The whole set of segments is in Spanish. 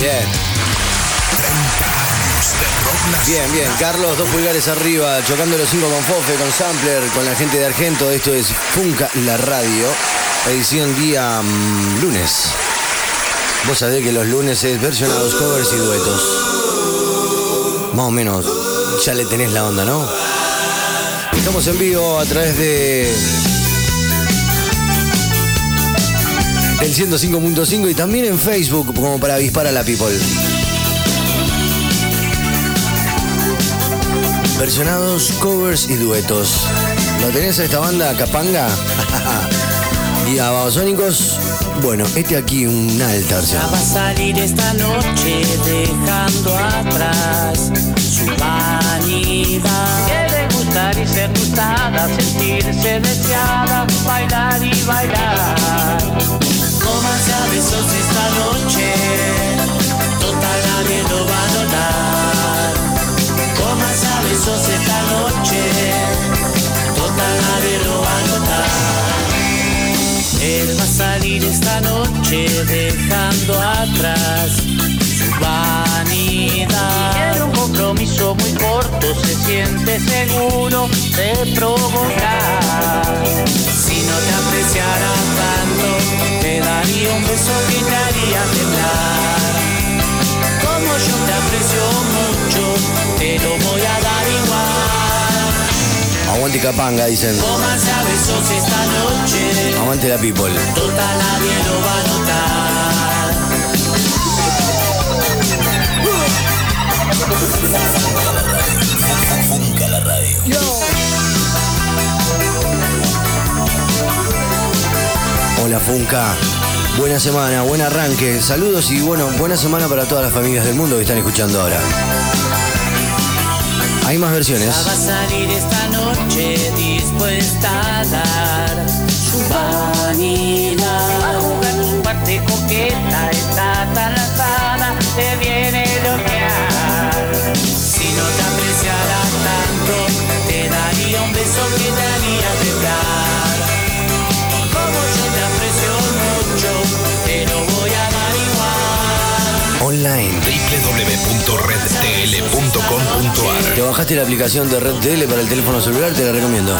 Bien. Bien, bien. Carlos, dos pulgares arriba, chocando los cinco con Fofe, con Sampler, con la gente de Argento. Esto es Funka la Radio, edición día mm, lunes. Vos sabés que los lunes es versionados, covers y duetos. Más o menos, ya le tenés la onda, ¿no? Estamos en vivo a través de. El 105.5 y también en Facebook como para avispar a la people. Versionados, covers y duetos. ¿Lo tenés a esta banda Capanga? y a Babasónicos, bueno, este aquí un alta versión. Ya va a salir esta noche dejando atrás su vanidad. Quiere gustar y ser gustada, sentirse deseada, bailar y bailar. Cómanse a besos esta noche, total nadie lo va a notar. Cómanse a besos esta noche, total nadie lo va a notar. Él va a salir esta noche dejando atrás su vanidad. Compromiso muy corto, se siente seguro de provocar. Si no te apreciara tanto, te daría un beso que te haría temblar. Como yo te aprecio mucho, te lo voy a dar igual. Aguante Capanga, dicen. Cómanse a besos esta noche. Aguante la people. Total nadie lo va a notar. Hola Funka. Buena semana, buen arranque. Saludos y bueno, buena semana para todas las familias del mundo que están escuchando ahora. Hay más versiones. Va a salir esta noche dispuesta a dar su vanidad. www.redtl.com.ar ¿Te bajaste la aplicación de Red Tele para el teléfono celular? Te la recomiendo.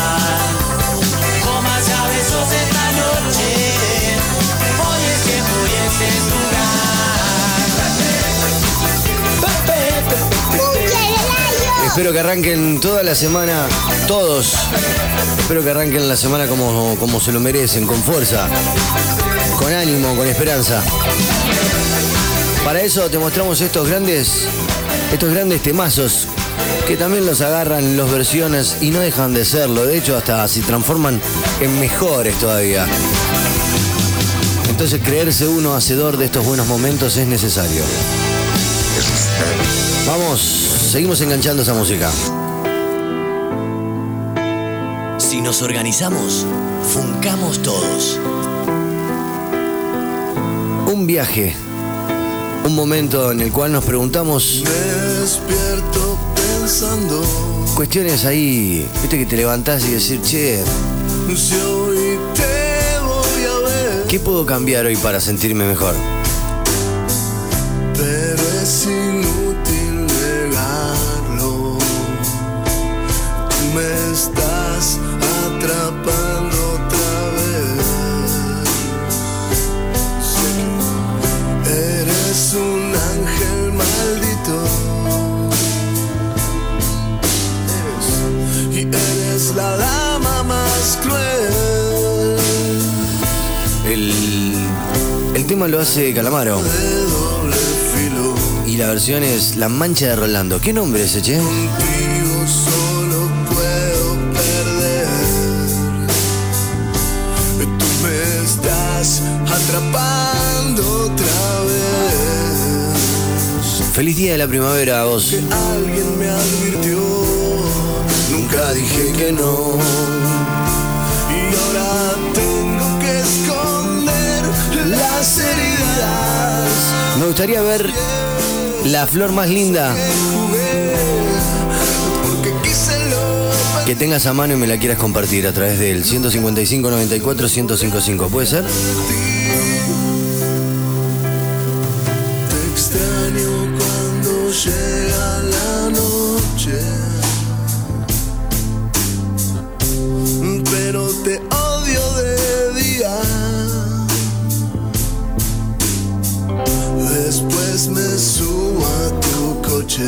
Espero que arranquen toda la semana, todos. Espero que arranquen la semana como, como se lo merecen, con fuerza, con ánimo, con esperanza. Para eso te mostramos estos grandes, estos grandes temazos que también los agarran los versiones y no dejan de serlo. De hecho, hasta se transforman en mejores todavía. Entonces, creerse uno hacedor de estos buenos momentos es necesario. Vamos, seguimos enganchando esa música. Si nos organizamos, funcamos todos. Un viaje, un momento en el cual nos preguntamos Despierto pensando cuestiones ahí, viste que te levantás y decir, che, si hoy te voy a ver, ¿qué puedo cambiar hoy para sentirme mejor? Tema lo hace Calamaro y la versión es La Mancha de Rolando. ¿Qué nombre es ese, che? Feliz día de la primavera a vos. Alguien me advirtió, nunca dije que no. Gustaría ver la flor más linda que tengas a mano y me la quieras compartir a través del 155 94 1055. ¿Puede ser? zmysł, a tylko cię.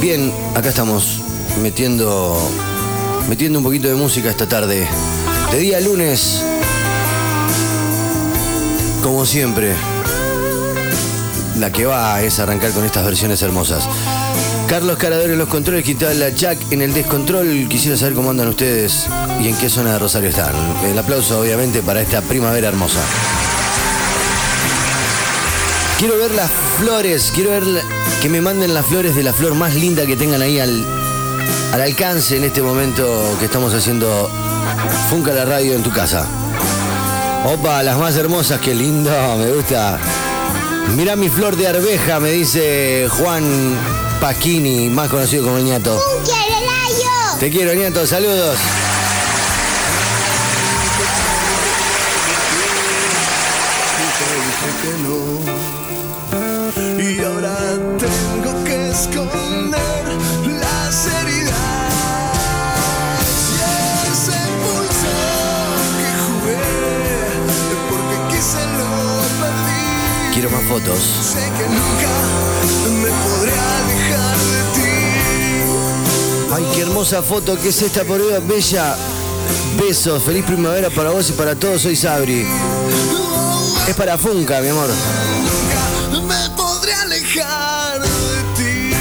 Bien, acá estamos metiendo metiendo un poquito de música esta tarde. De día lunes. Como siempre. La que va es arrancar con estas versiones hermosas. Carlos Carador en los controles, la Jack en el descontrol. Quisiera saber cómo andan ustedes y en qué zona de Rosario están. El aplauso, obviamente, para esta primavera hermosa. Quiero ver las flores, quiero ver que me manden las flores de la flor más linda que tengan ahí al, al alcance en este momento que estamos haciendo Funca la radio en tu casa. Opa, las más hermosas, qué lindo, me gusta. Mirá mi flor de arveja, me dice Juan Pasquini, más conocido como el ñato. Te quiero, ñato, saludos. Sé que nunca me podré alejar de ti. Ay, qué hermosa foto, ¿qué es esta por Eva Bella? Besos, feliz primavera para vos y para todos, soy Sabri. Es para Funka, mi amor. Nunca me podré alejar de ti.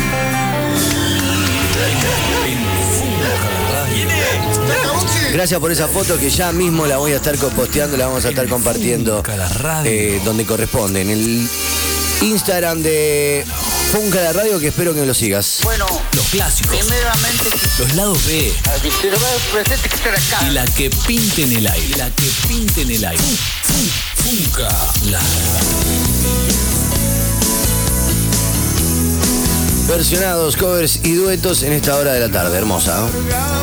Gracias por esa foto que ya mismo la voy a estar posteando, la vamos a estar compartiendo eh, donde corresponde, en el Instagram de Funka la Radio, que espero que lo sigas. Bueno, los clásicos, primeramente, los lados B acá. y la que pinta en el aire. La que pinta en el aire. Fun- Funka, la Versionados, covers y duetos en esta hora de la tarde, hermosa. ¿no?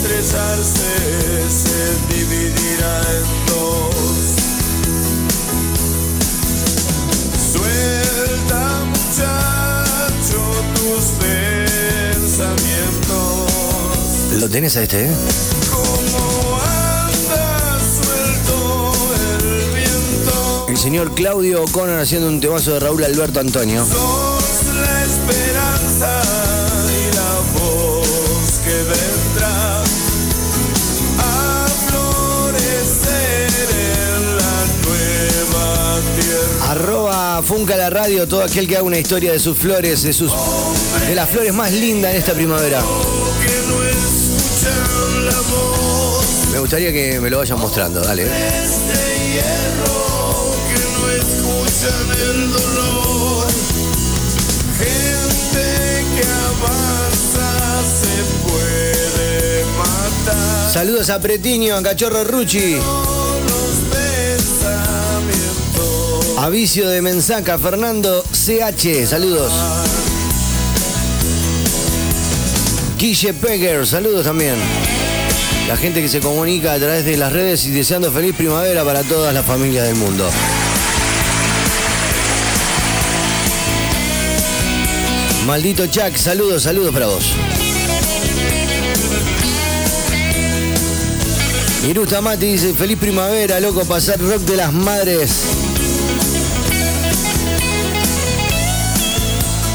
Estrellarse se dividirá en dos. Suelta muchacho tus pensamientos Lo tenés a este, ¿eh? Como anda suelto el viento El señor Claudio O'Connor haciendo un temazo de Raúl Alberto Antonio. Sos Funca la Radio, todo aquel que haga una historia de sus flores, de sus de las flores más lindas en esta primavera. Me gustaría que me lo vayan mostrando, dale. Saludos a Pretiño, a Cachorro Rucci, los pensamientos. a Vicio de Mensaca, Fernando CH, saludos. Guille Pegger, saludos también. La gente que se comunica a través de las redes y deseando feliz primavera para todas las familias del mundo. Maldito Chuck, saludos, saludos para vos. Irusta Mati dice, feliz primavera, loco, pasar rock de las madres.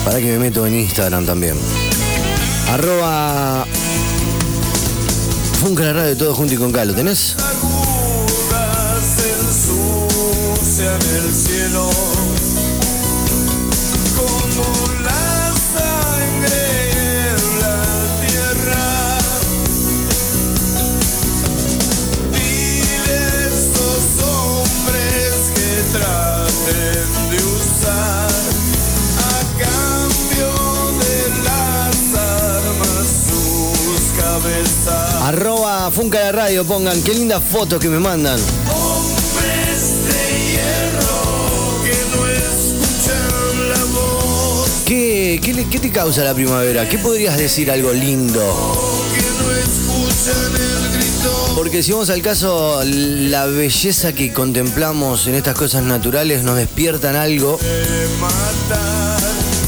Para que me meto en Instagram también. Arroba Funca la radio todo junto y con K, ¿lo tenés? Arroba Funca la Radio, pongan, qué lindas fotos que me mandan. ¿Qué, qué, le- qué te causa la primavera? ¿Qué podrías decir algo lindo? Porque si vamos al caso, la belleza que contemplamos en estas cosas naturales nos despiertan algo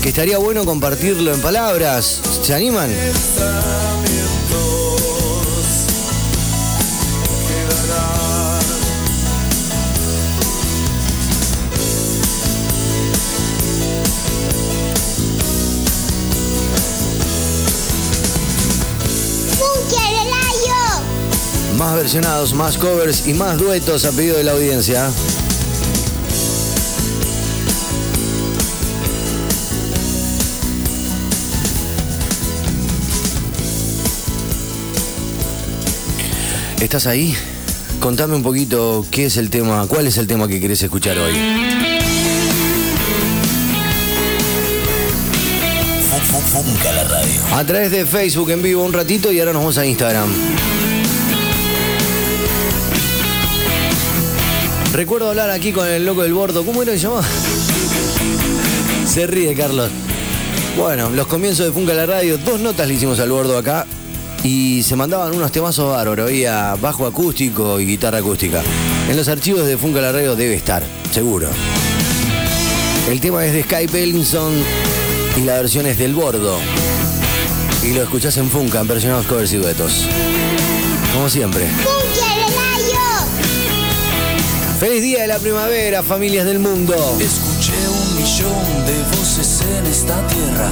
que estaría bueno compartirlo en palabras. ¿Se animan? Versionados, más covers y más duetos a pedido de la audiencia. ¿Estás ahí? Contame un poquito qué es el tema, cuál es el tema que querés escuchar hoy. A través de Facebook en vivo un ratito y ahora nos vamos a Instagram. Recuerdo hablar aquí con el loco del bordo. ¿Cómo era que llamaba? Se ríe, Carlos. Bueno, los comienzos de Funca la Radio, dos notas le hicimos al bordo acá y se mandaban unos temazos bárbaros. Había bajo acústico y guitarra acústica. En los archivos de Funca la Radio debe estar, seguro. El tema es de Sky Bellinson y la versión es del bordo. Y lo escuchás en Funka, en versionados covers y duetos. Como siempre. ¡Feliz día de la primavera, familias del mundo! Escuché un millón de voces en esta tierra.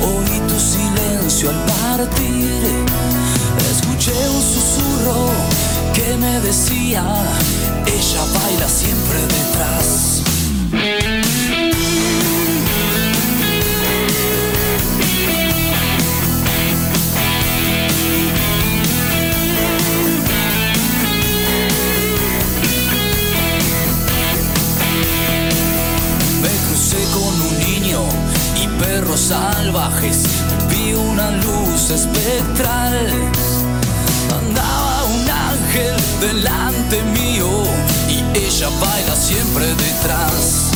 Oí tu silencio al partir. Escuché un susurro que me decía, ella baila siempre detrás. Vi una luz espectral. Andaba un ángel delante mío y ella baila siempre detrás.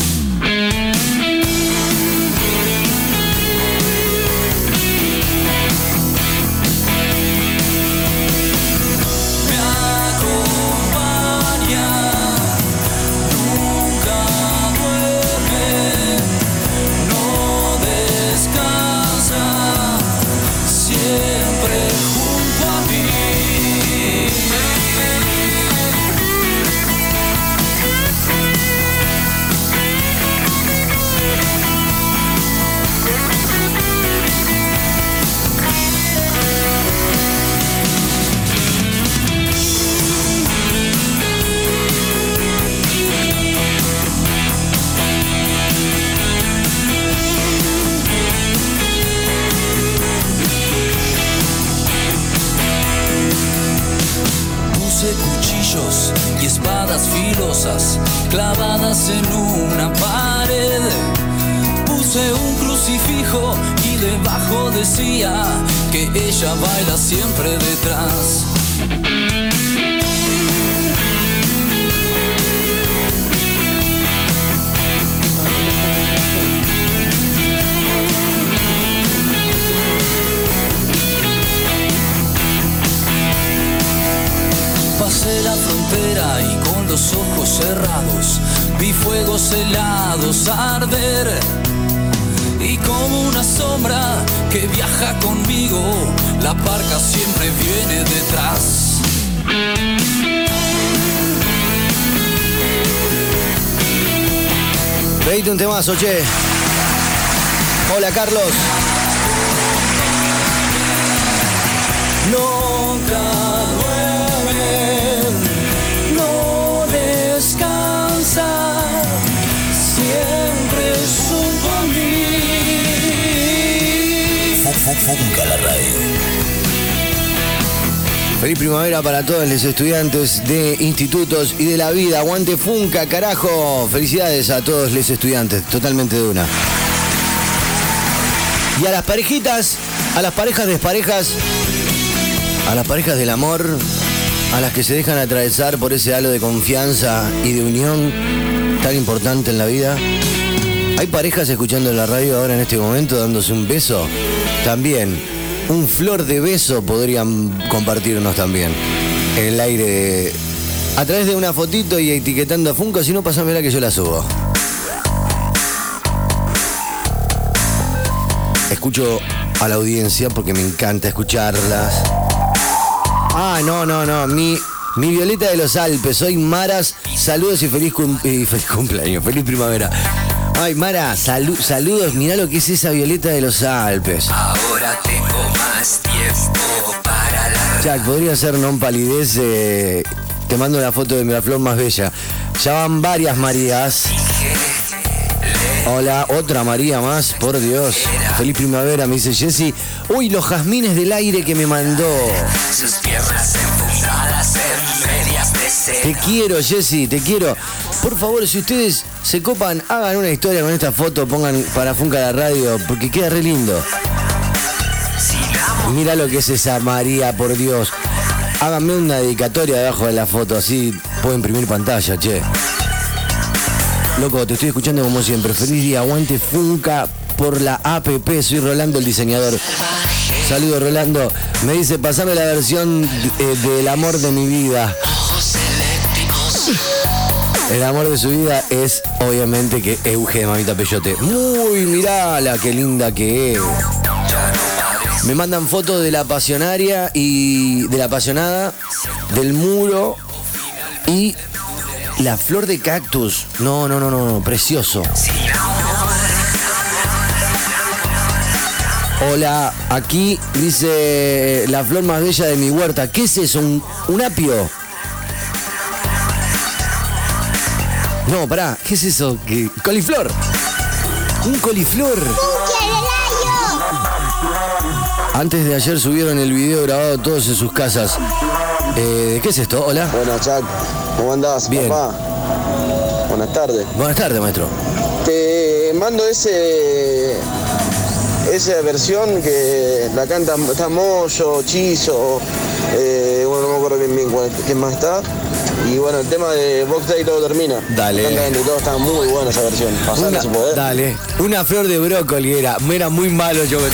Detrás. Pasé la frontera y con los ojos cerrados vi fuegos helados arder. Y como una sombra que viaja conmigo, la parca siempre viene detrás. Pedite un temazo, che. Hola, Carlos. Nunca duerme, no descansa, siempre junto a mí. Fu- fu- Funca la radio. Feliz primavera para todos los estudiantes de institutos y de la vida. Aguante Funca, carajo. Felicidades a todos los estudiantes, totalmente de una. Y a las parejitas, a las parejas desparejas, a las parejas del amor, a las que se dejan atravesar por ese halo de confianza y de unión tan importante en la vida. Hay parejas escuchando la radio ahora en este momento dándose un beso. También, un flor de beso podrían compartirnos también. El aire, a través de una fotito y etiquetando a Funko, si no, pasámela que yo la subo. Escucho a la audiencia porque me encanta escucharlas. Ah, no, no, no. Mi, mi Violeta de los Alpes. Soy Maras. Saludos y feliz, cum- y feliz cumpleaños. Feliz primavera. Ay, Mara, salu- saludos. Mirá lo que es esa Violeta de los Alpes. Ahora tengo más tiempo para la Jack, podría ser non palidez. eh, te mando una foto de mi flor más bella. Ya van varias Marías. Hola, otra María más, por Dios. Feliz primavera, me dice Jessy. Uy, los jazmines del aire que me mandó. sus piernas enfundadas en medias de. Te quiero, Jessy, te quiero. Por favor, si ustedes se copan, hagan una historia con esta foto, pongan para Funca la radio, porque queda re lindo. Mira lo que es esa María, por Dios. Háganme una dedicatoria debajo de la foto, así puedo imprimir pantalla, che. Loco, te estoy escuchando como siempre. Feliz día, aguante Funca por la APP. Soy Rolando, el diseñador. Saludos, Rolando. Me dice, pasame la versión eh, del amor de mi vida. El amor de su vida es, obviamente, que Euge de Mamita Peyote. Muy, mirala, qué linda que es. Me mandan fotos de la apasionaria y de la apasionada, del muro y la flor de cactus. No, no, no, no, no, precioso. Hola, aquí dice la flor más bella de mi huerta. ¿Qué es eso? ¿Un, un apio? No, pará, ¿qué es eso? ¿Qué? ¿Coliflor? Un coliflor. Antes de ayer subieron el video grabado todos en sus casas. Eh, ¿Qué es esto? Hola. Buenas, Chuck. ¿Cómo andás, Bien. papá? Buenas tardes. Buenas tardes, maestro. Te mando ese esa versión que la canta está Moyo, Chizo, eh, bueno, no me acuerdo bien cuál- quién más está. Y bueno, el tema de Box Day todo termina. Dale. Entre todos, está muy buena esa versión. Pasala Una- si podés. dale. Una flor de brócoli era. Me era muy malo yo.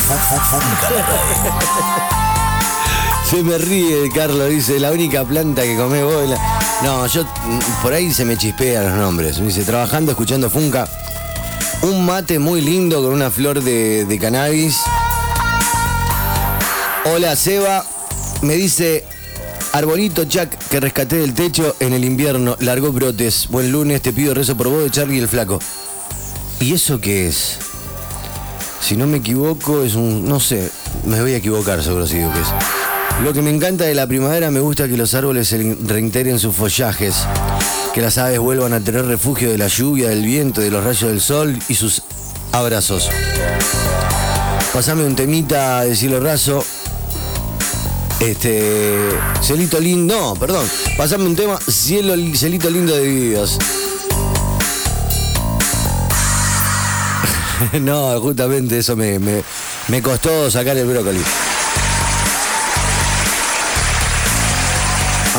Se me ríe, Carlos, dice, la única planta que comés vos. es la-". No, yo mm, por ahí se me chispean los nombres. Me dice, trabajando, escuchando Funca. Un mate muy lindo con una flor de, de cannabis. Hola, Seba. Me dice, Arbolito Jack, que rescaté del techo en el invierno, largó brotes. Buen lunes, te pido rezo por vos de Charlie el Flaco. ¿Y eso qué es? Si no me equivoco, es un. No sé, me voy a equivocar seguro si digo que es. Lo que me encanta de la primavera, me gusta que los árboles se reintegren sus follajes, que las aves vuelvan a tener refugio de la lluvia, del viento, de los rayos del sol y sus abrazos. Pasame un temita de cielo raso. Este. Cielito lindo. No, perdón. Pasame un tema. Cielo, cielito lindo de vidas. no, justamente eso me, me, me costó sacar el brócoli.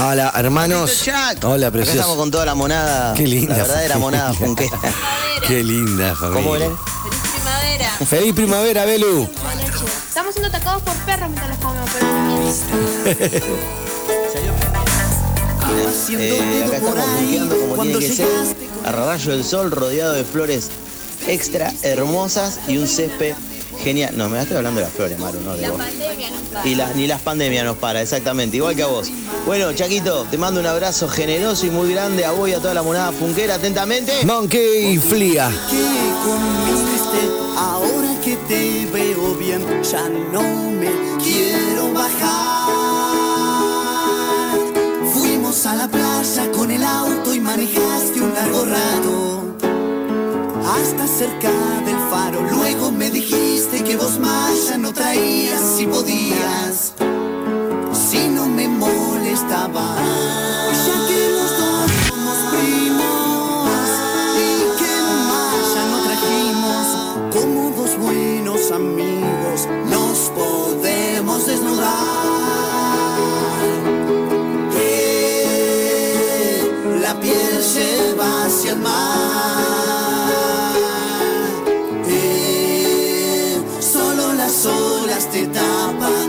Hola, hermanos. Hola, Acá estamos precioso. con toda la monada. Qué linda. La verdadera monada funquera. Qué linda familia. ¿Cómo era? Primavera. Feliz primavera, Belu. Estamos siendo atacados por perros mientras los comemos, pero Eh, acá estamos funkeando como tiene que ser. A rayo del sol, rodeado de flores extra hermosas y un césped genial. No, me estoy hablando de las flores, Maru, no de vos. pandemia nos para. Y la- ni las pandemias nos para, exactamente, igual que a vos. Bueno, Chaquito, te mando un abrazo generoso y muy grande a vos y a toda la monada funquera, atentamente. Monkey Flia. ahora que te veo bien, ya no me quiero bajar. Fuimos a la playa con el auto y manejaste un largo rato hasta cerca del faro. Luego me dijiste que vos más ya no traías si podías, si no me molestaba. Ya que los dos somos primos y que más ya no trajimos como dos buenos amigos, nos podemos desnudar. Eh, la piel se va hacia el mar. te 把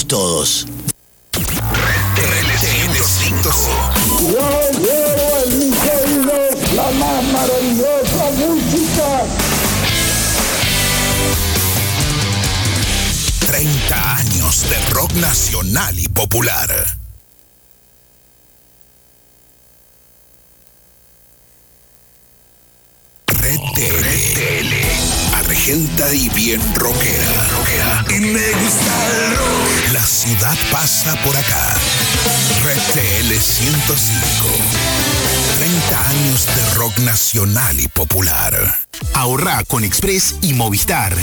todos. Y bien rockera. rockera. Y me gusta el rock. La ciudad pasa por acá. Red TL 105. 30 años de rock nacional y popular. Ahorra con Express y Movistar.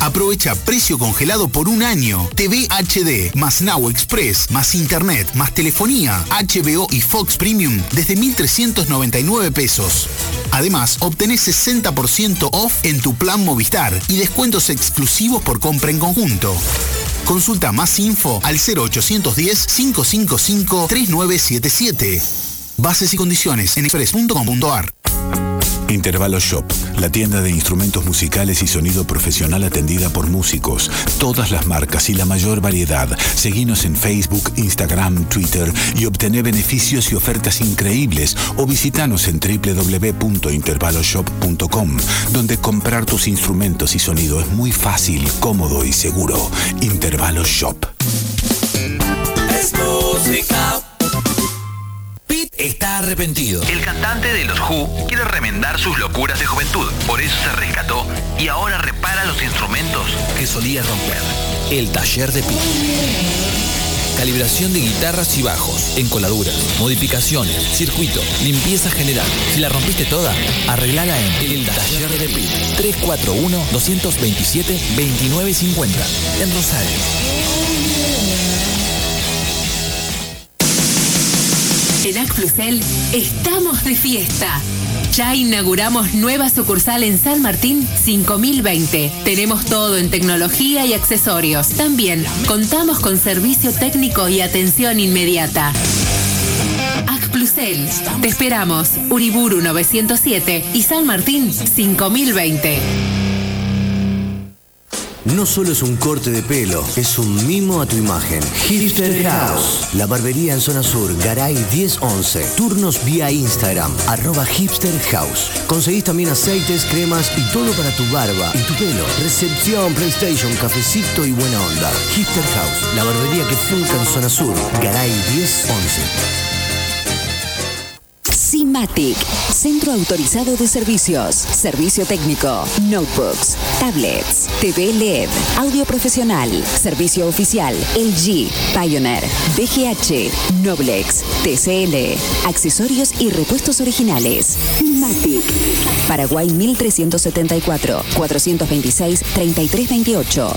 Aprovecha precio congelado por un año. TV HD, más Now Express, más Internet, más telefonía, HBO y Fox Premium desde 1.399 pesos. Además, obtenés 60% off en tu plan Movistar y descuentos exclusivos por compra en conjunto. Consulta más info al 0810-555-3977. Bases y condiciones en express.com.ar. Intervalo Shop, la tienda de instrumentos musicales y sonido profesional atendida por músicos, todas las marcas y la mayor variedad. Seguinos en Facebook, Instagram, Twitter y obtené beneficios y ofertas increíbles o visitanos en www.intervaloshop.com, donde comprar tus instrumentos y sonido es muy fácil, cómodo y seguro. Intervalo Shop. Está arrepentido. El cantante de los Who quiere remendar sus locuras de juventud, por eso se rescató y ahora repara los instrumentos que solía romper. El taller de Pete. Calibración de guitarras y bajos, encoladuras, modificaciones, circuito, limpieza general. Si la rompiste toda, arreglala en El Taller de Pete. 341-227-2950. En Rosario. En Acplusel estamos de fiesta. Ya inauguramos nueva sucursal en San Martín 5020. Tenemos todo en tecnología y accesorios. También contamos con servicio técnico y atención inmediata. Acplusel. Te esperamos. Uriburu 907 y San Martín 5020. No solo es un corte de pelo, es un mimo a tu imagen. Hipster House, la barbería en zona sur, Garay 1011. Turnos vía Instagram, arroba Hipster House. Conseguís también aceites, cremas y todo para tu barba y tu pelo. Recepción, PlayStation, cafecito y buena onda. Hipster House, la barbería que funca en zona sur, Garay 1011. Si Sinmatic, centro autorizado de servicios, servicio técnico, notebooks, tablets, TV LED, audio profesional, servicio oficial, LG, Pioneer, BGH, Noblex, TCL, accesorios y repuestos originales. Sinmatic, Paraguay 1374, 426 3328,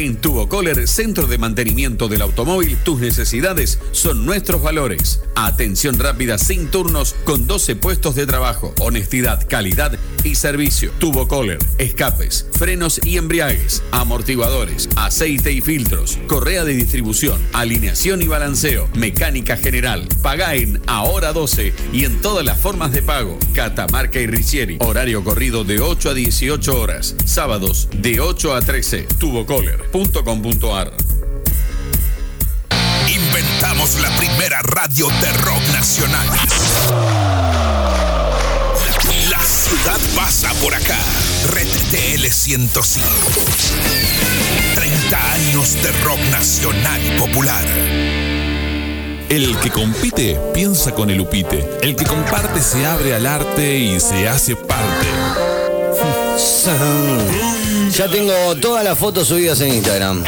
En Tubocoller, Centro de Mantenimiento del Automóvil, tus necesidades son nuestros valores. Atención rápida sin turnos con 12 puestos de trabajo. Honestidad, calidad y servicio. Tubocoller, escapes, frenos y embriagues, amortiguadores, aceite y filtros, correa de distribución, alineación y balanceo, mecánica general. Paga en Ahora 12 y en todas las formas de pago. Catamarca y Ricieri. Horario corrido de 8 a 18 horas. Sábados de 8 a 13. Tubocoller .com.ar Inventamos la primera radio de rock nacional. La ciudad pasa por acá. Red TL 105. 30 años de rock nacional y popular. El que compite piensa con el upite. El que comparte se abre al arte y se hace parte. Ya tengo todas las fotos subidas en Instagram.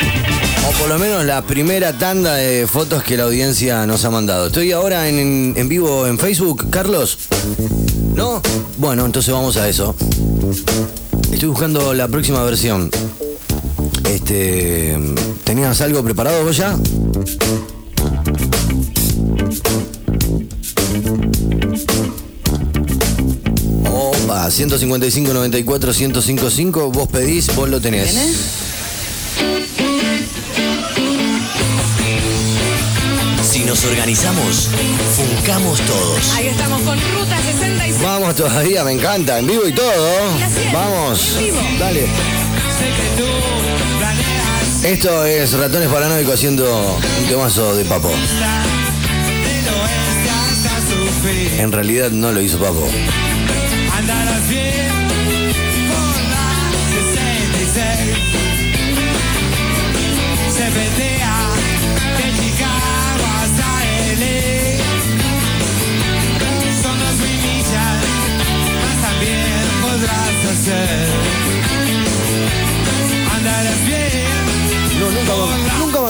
O por lo menos la primera tanda de fotos que la audiencia nos ha mandado. Estoy ahora en, en vivo en Facebook, Carlos. ¿No? Bueno, entonces vamos a eso. Estoy buscando la próxima versión. Este. ¿Tenías algo preparado vos ya? Opa, 155 94 1055, vos pedís, vos lo tenés. Si nos organizamos, funcamos todos. Ahí estamos con Ruta 66. Vamos todavía, me encanta, en vivo y todo. Vamos, dale. Esto es Ratones Paranoicos haciendo un temazo de Papo. En realidad no lo hizo Papo.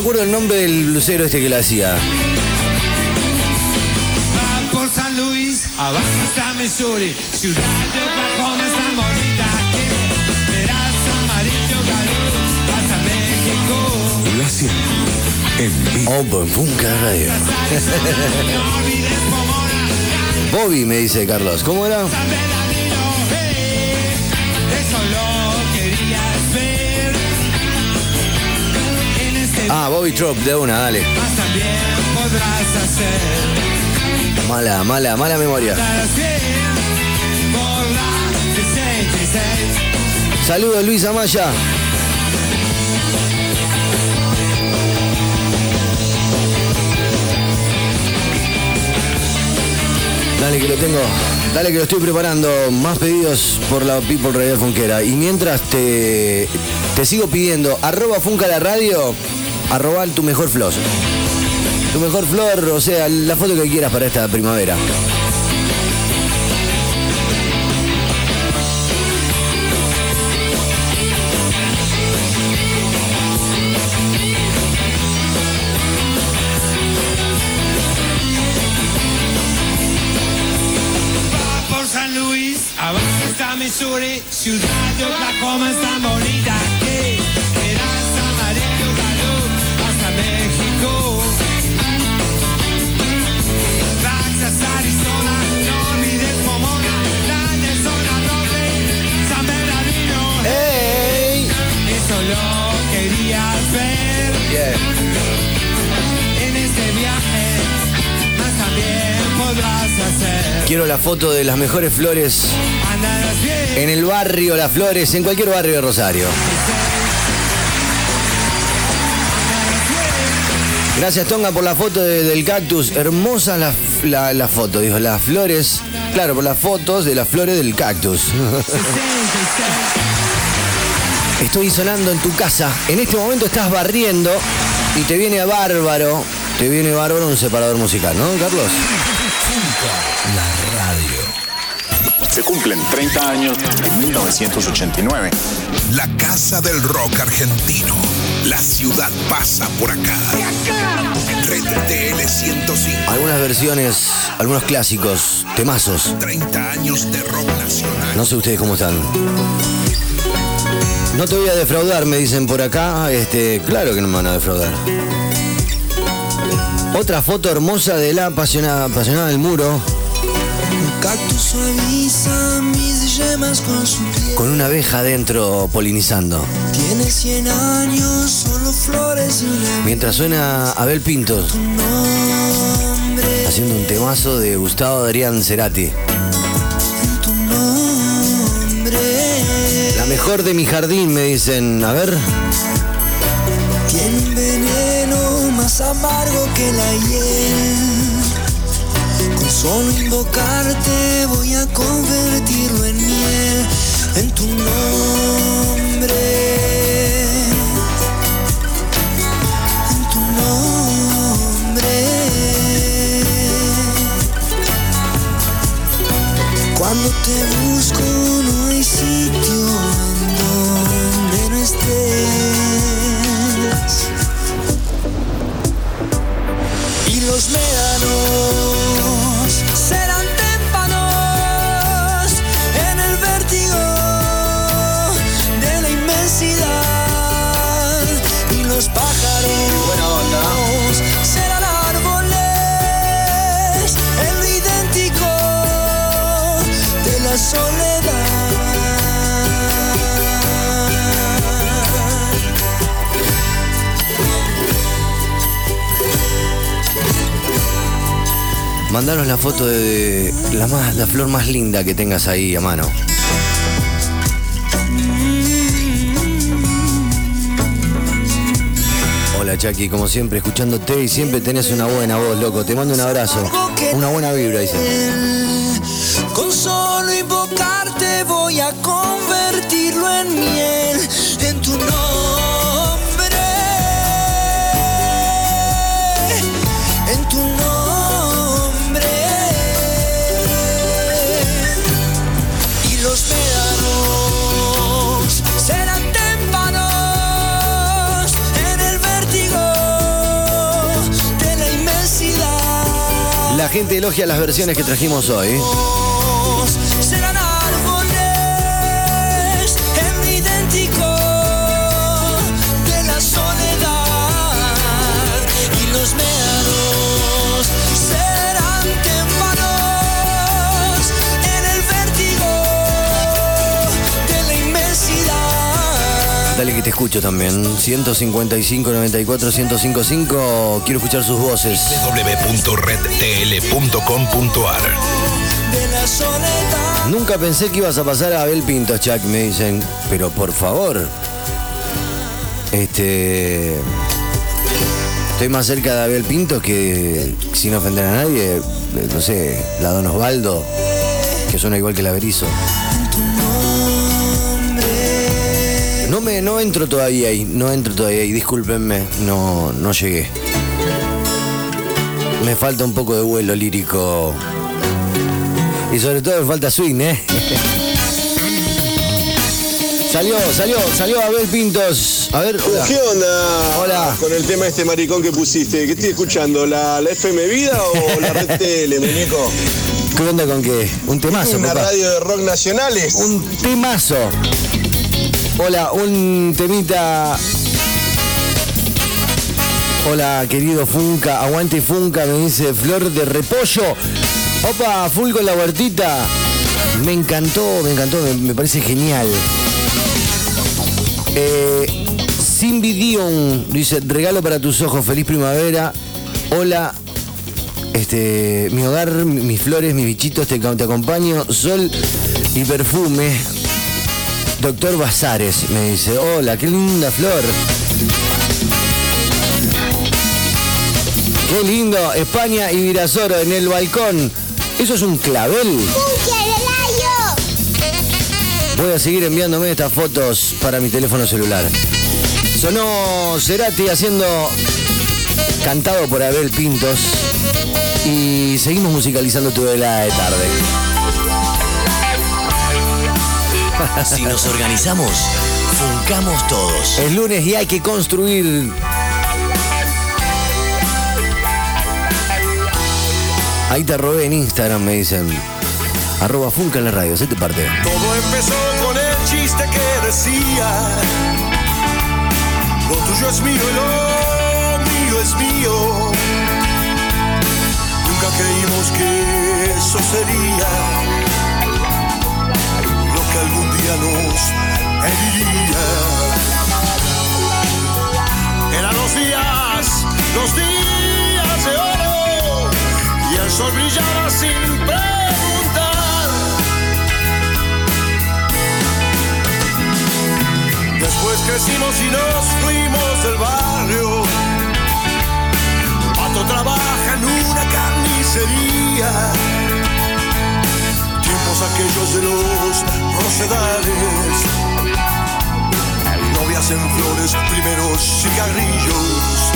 Acuerdo el nombre del blusero este que la hacía. Va por San Luis, abajo está Missouri, ciudad de Oklahoma está bonita que verás amarillo calor, hasta México. La hacía en vivo. Oh, Funka Radio. Bobby me dice Carlos. ¿Cómo era? Ah, Bobby Trop, de una, dale. más también podrás hacer. Mala, mala, mala memoria. Andarás bien por la 66. Saludos Luis Amaya. Dale que lo tengo, dale que lo estoy preparando. Más pedidos por la People Radio Funquera. Y mientras te, te sigo pidiendo, arroba Funca la radio, arroba tu mejor flor. Tu mejor flor, o sea, la foto que quieras para esta primavera. Va Missouri, ciudad de Oklahoma es tan bonita Quiero la foto de las mejores flores en el barrio Las Flores, en cualquier barrio de Rosario. Gracias Tonga por la foto de- del cactus. Hermosa la, la- la foto, dijo, las flores. Claro, por las fotos de las flores del cactus. Estoy sonando en tu casa. En este momento estás barriendo y te viene bárbaro. Te viene bárbaro un separador musical, ¿no, Carlos? La radio. Se cumplen 30 años en 1989. La Casa del Rock Argentino. La ciudad pasa por acá. Red TL 105. Algunas versiones, algunos clásicos, temazos. 30 años de rock nacional. No sé ustedes cómo están. No te voy a defraudar, me dicen por acá. Este, claro que no me van a defraudar. Otra foto hermosa de la apasionada, apasionada del muro. Con una abeja adentro polinizando. Tiene 100 años, solo flores Mientras suena Abel Pintos. Haciendo un temazo de Gustavo Adrián Cerati. La mejor de mi jardín, me dicen. A ver. Tiene más amargo que la hiel. Con solo invocarte voy a convertirlo en miel. En tu nombre. En tu nombre. Cuando te busco Mandanos la foto de la, más, la flor más linda que tengas ahí a mano. Hola Chucky, como siempre, escuchándote y siempre tenés una buena voz, loco. Te mando un abrazo. Una buena vibra, dice. Con solo invocarte voy a convertirlo en miel en tu nombre. Gente elogia las versiones que trajimos hoy. Que te escucho también. 155 94 1055. Quiero escuchar sus voces. www.redtl.com.ar Nunca pensé que ibas a pasar a Abel Pintos, Chuck, me dicen. Pero por favor. Este. Estoy más cerca de Abel Pintos que, sin ofender a nadie, eh, no sé, la Don Osvaldo, que suena igual que la Berizo. Me, no entro todavía ahí, no entro todavía ahí, discúlpenme, no, no llegué. Me falta un poco de vuelo lírico. Y sobre todo me falta swing, ¿eh? Salió, salió, salió Abel Pintos. A ver, hola. ¿Qué onda? Hola. Con el tema este maricón que pusiste. ¿Qué estoy escuchando? ¿La, la FM Vida o la Red Tele, muñeco? ¿Qué onda con qué? Un temazo, Una papá. radio de rock nacionales. Un temazo. Hola, un temita. Hola, querido Funca. Aguante Funca, me dice Flor de Repollo. Opa, full con la huertita. Me encantó, me encantó, me, parece genial. Eh, Simbi Dion dice, regalo para tus ojos, feliz primavera. Hola, este, mi hogar, mi- mis flores, mis bichitos, te, te acompaño. Sol y perfume. Doctor Bazares me dice, hola, qué linda flor. Qué lindo, España y Virasoro en el balcón. ¿Eso es un clavel? pueda seguir enviándome estas fotos para mi teléfono celular. Sonó Cerati haciendo cantado por Abel Pintos y seguimos musicalizando tu vela de tarde. Si nos organizamos, funcamos todos. Es lunes y hay que construir. Ahí te robé en Instagram, me dicen. Arroba Funca en la radio, se te parte. Todo empezó con el chiste que decía, lo tuyo es mío y lo mío es mío. Nunca creímos que eso sería lo que algún día heriría. Eran los días, los días de oro y el sol brillaba sin preguntar. Después crecimos y nos fuimos del barrio. Pato trabaja en una carnicería. Aquellos de los rosedales. Novias en flores, primeros cigarrillos.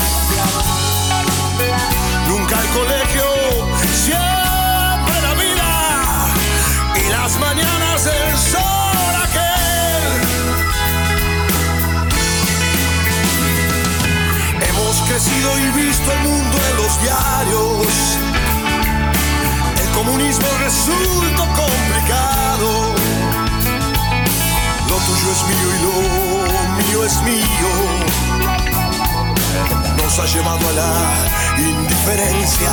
Nunca el colegio, siempre la vida. Y las mañanas del sol aquel. Hemos crecido y visto el mundo en los diarios. El comunismo resultó complicado. Lo tuyo es mío y lo mío es mío. Nos ha llevado a la indiferencia.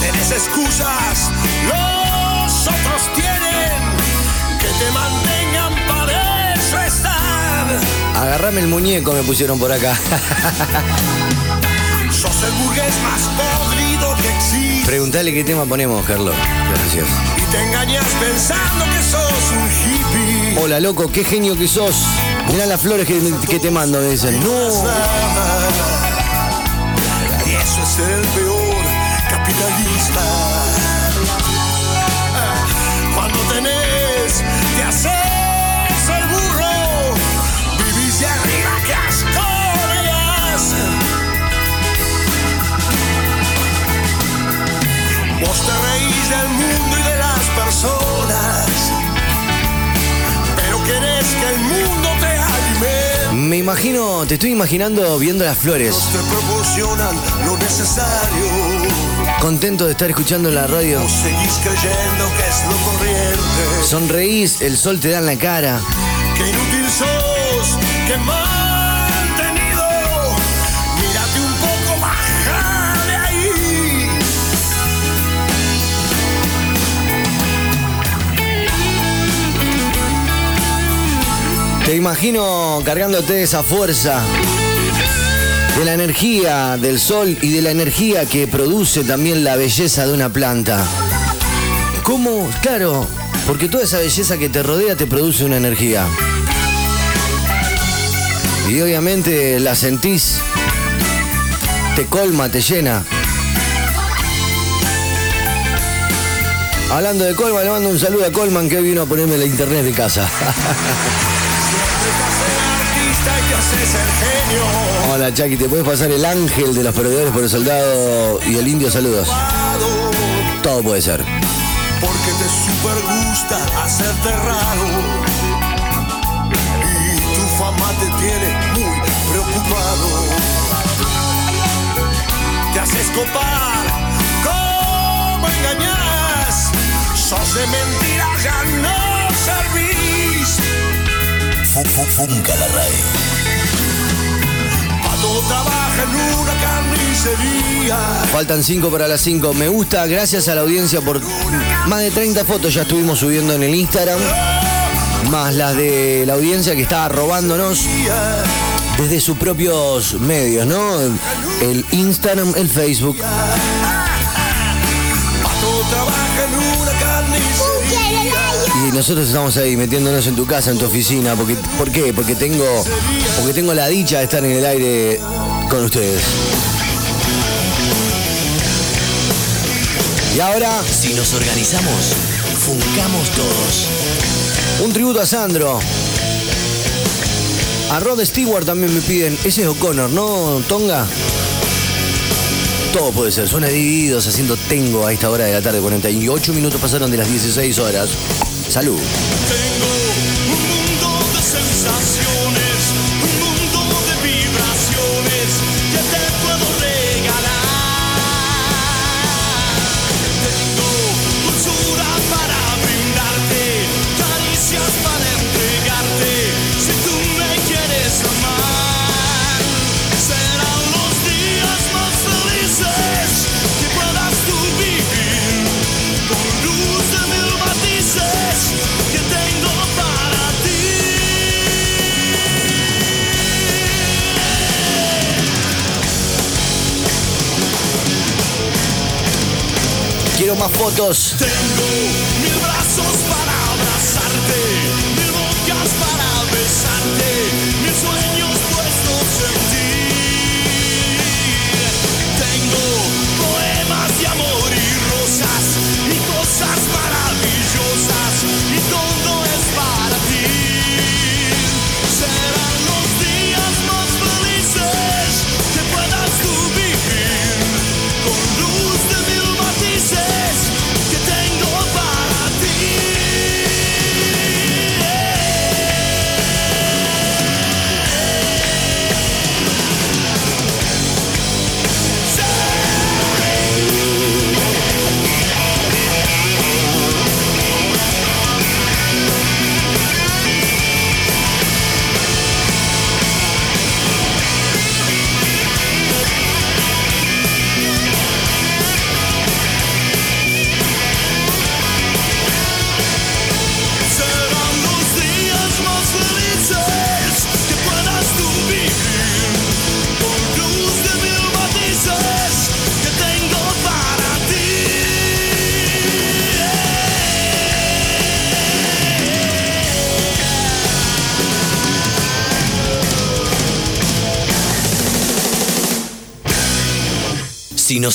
Tenés excusas, los otros tienen que te mantengan para eso están. Agarrame el muñeco, me pusieron por acá. Sos el burgués más podrido que existe. Preguntale qué tema ponemos, Carlos. Gracias. Y te engañas pensando que sos. Hola, loco, qué genio que sos. Mirá las flores que, que te mando, me dicen. No. Y eso es el peor capitalista. Cuando tenés, te haces el burro. Vivís de arriba que. Vos te Me imagino, te estoy imaginando viendo las flores. Te proporcionan lo necesario. Contento de estar escuchando la radio. Vos seguís creyendo que es lo corriente. Sonreís, el sol te da en la cara. Qué inútil sos, qué mantenido. Te imagino cargándote de esa fuerza, de la energía del sol y de la energía que produce también la belleza de una planta. ¿Cómo? Claro, porque toda esa belleza que te rodea te produce una energía. Y obviamente la sentís, te colma, te llena. Hablando de Colman, le mando un saludo a Colman que hoy vino a ponerme la internet de casa. Hola Chucky, ¿te puedes pasar el ángel de los perdedores por el soldado y el indio? Saludos. Todo puede ser. Porque te super gusta hacerte raro. Y tu fama te tiene muy preocupado. Te haces copar. ¿Cómo engañas? Sos de mentiras, ya no. La carnicería. Faltan 5 para las 5. Me gusta, gracias a la audiencia por más de 30 fotos ya estuvimos subiendo en el Instagram. Más las de la audiencia que estaba robándonos desde sus propios medios, ¿no? El Instagram, el Facebook. Y nosotros estamos ahí metiéndonos en tu casa, en tu oficina. Porque, ¿Por qué? Porque tengo, porque tengo la dicha de estar en el aire con ustedes. Y ahora, Si nos organizamos, Funcamos todos. Un tributo a Sandro. A Rod Stewart también me piden. Ese es O'Connor, ¿no, Tonga? Todo puede ser. Suena divididos haciendo tengo a esta hora de la tarde. 48 minutos pasaron de las 16 horas. Salud. Quiero más fotos. Tengo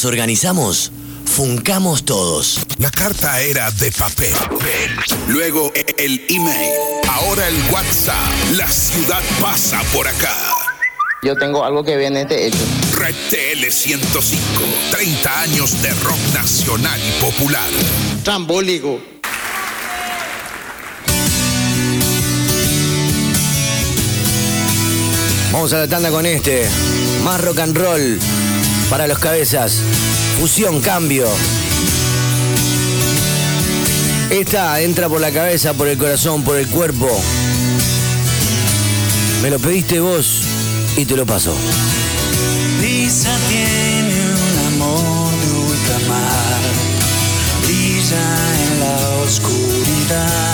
nos organizamos, funcamos todos. La carta era de papel. Luego el email. Ahora el WhatsApp. La ciudad pasa por acá. Yo tengo algo que viene este hecho. Red TL 105. 30 años de rock nacional y popular. Trambólico. Vamos a la tanda con este. Más rock and roll para los cabezas. Fusión, cambio. Esta entra por la cabeza, por el corazón, por el cuerpo. Me lo pediste vos y te lo paso. Lisa tiene un amor de ultramar, brilla en la oscuridad.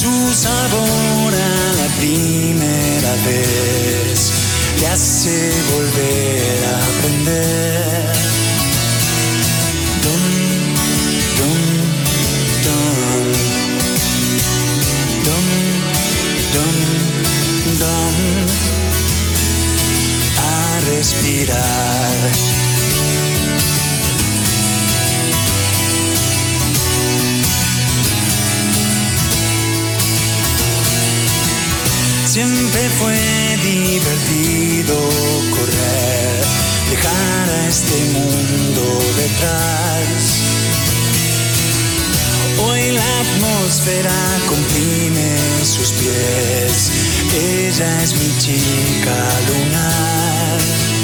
Su sabor a la primera vez le hace volver a aprender. Dum, dum, dum. Dum, dum, dum. A respirar. Siempre fue divertido correr, dejar a este mundo detrás. Hoy la atmósfera comprime sus pies, ella es mi chica lunar.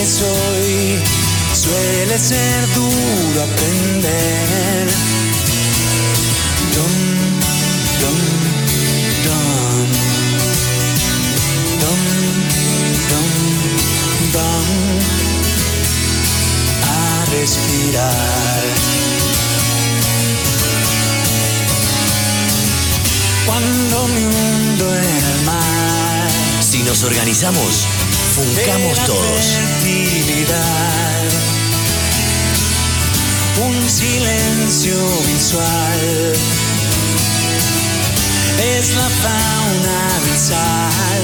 que soy, suele ser duro aprender. Dum, dum, A respirar. Cuando mi mundo en el mar. Si nos organizamos funcamos Era todos. Un silencio visual. Es la fauna abisal.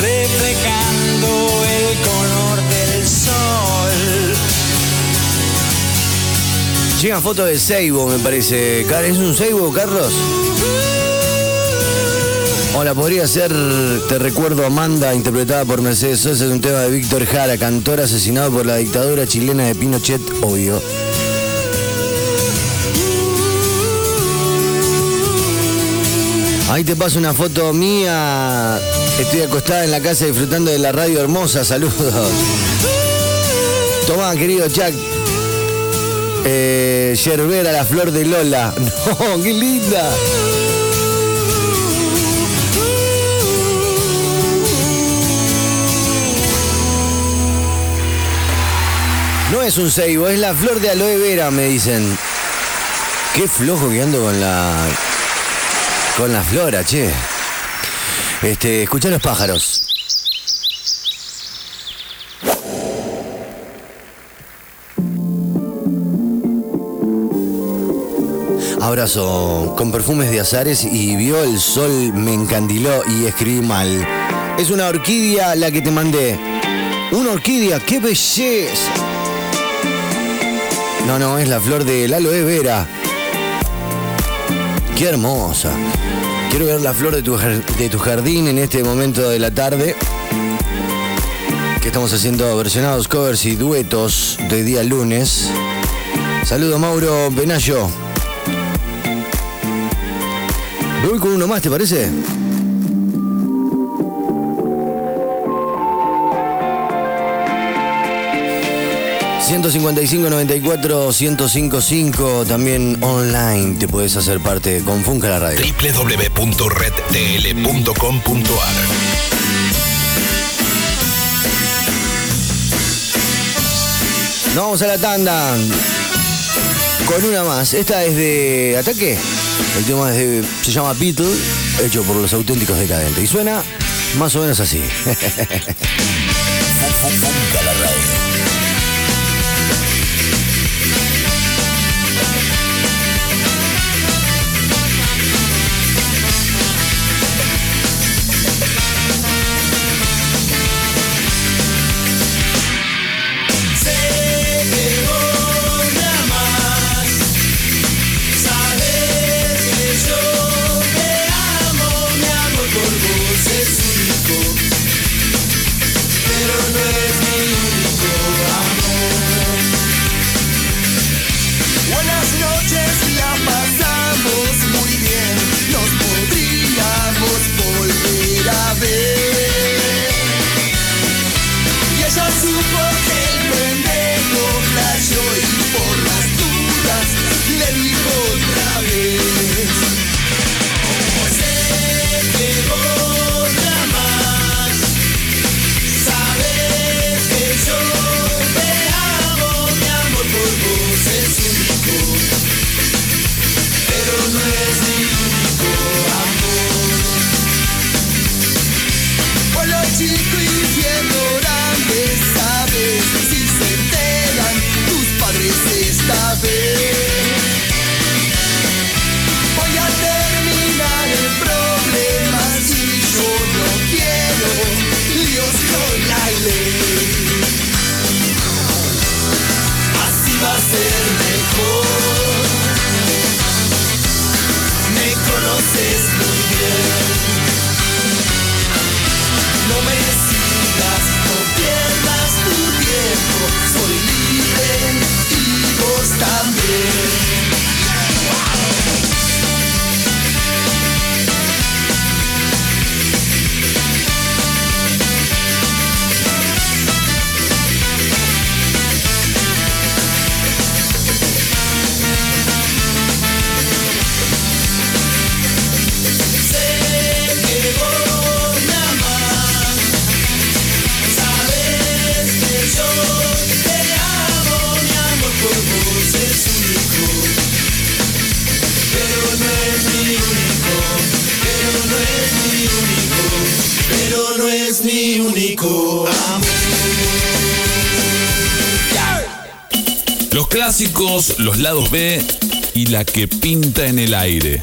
Reflejando el color del sol. Llega foto de Seibo, me parece. ¿Es un Seibo, Carlos? Hola, podría ser Te recuerdo Amanda, interpretada por Mercedes Sosa, es un tema de Víctor Jara, cantor asesinado por la dictadura chilena de Pinochet, obvio. Ahí te paso una foto mía. Estoy acostada en la casa disfrutando de la radio hermosa. Saludos. Tomá, querido Chuck. Eh, Yerbera, la flor de Lola. No, qué linda. No es un ceibo, es la flor de aloe vera, me dicen. Qué flojo que ando con la. con la flora, che. Este, escuchá los pájaros. Abrazo con perfumes de azares y vio el sol me encandiló y escribí mal. Es una orquídea la que te mandé. Una orquídea, qué belleza. No, no, es la flor del aloe vera. Qué hermosa. Quiero ver la flor de tu, de tu jardín en este momento de la tarde. Que estamos haciendo versionados, covers y duetos de día lunes. Saludo Mauro Benayo. Voy con uno más, ¿te parece? ...155 94 1055 también online te puedes hacer parte con Funca la Radio. www.redtl.com.ar Nos vamos a la tanda con una más. Esta es de Ataque. El tema es de- se llama Beatle, hecho por los auténticos decadentes. Y suena más o menos así. Funca la radio. Los lados B y la que pinta en el aire.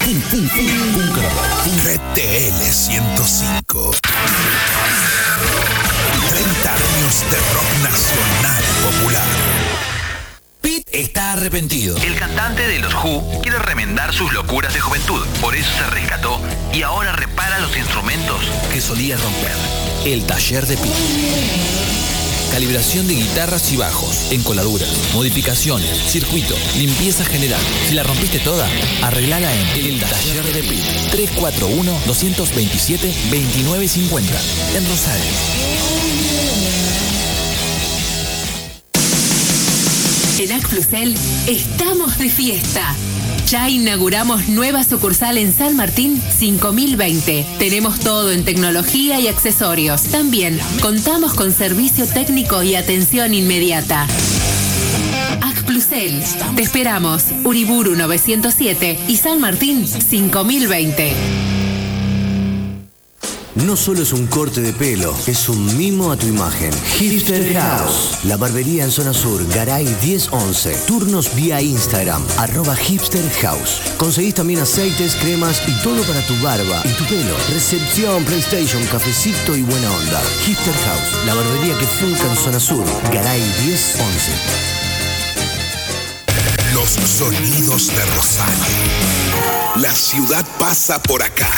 RTL 105. 30 años de rock nacional popular. Pete está arrepentido. El cantante de los Who quiere remendar sus locuras de juventud. Por eso se rescató y ahora repara los instrumentos que solía romper. El taller de Pete. Calibración de guitarras y bajos, encoladuras, modificaciones, circuito, limpieza general. Si la rompiste toda, arreglala en El Taller de Pete. 341-227-2950. En Rosario. En Acplusel estamos de fiesta. Ya inauguramos nueva sucursal en San Martín 5020. Tenemos todo en tecnología y accesorios. También contamos con servicio técnico y atención inmediata. Acplusel. Te esperamos. Uriburu 907 y San Martín 5020. No solo es un corte de pelo, es un mimo a tu imagen. Hipster House, la barbería en zona sur, Garay 1011. Turnos vía Instagram, arroba Hipster House. Conseguís también aceites, cremas y todo para tu barba y tu pelo. Recepción, PlayStation, cafecito y buena onda. Hipster House, la barbería que funca en zona sur, Garay 1011. Los sonidos de Rosario. La ciudad pasa por acá.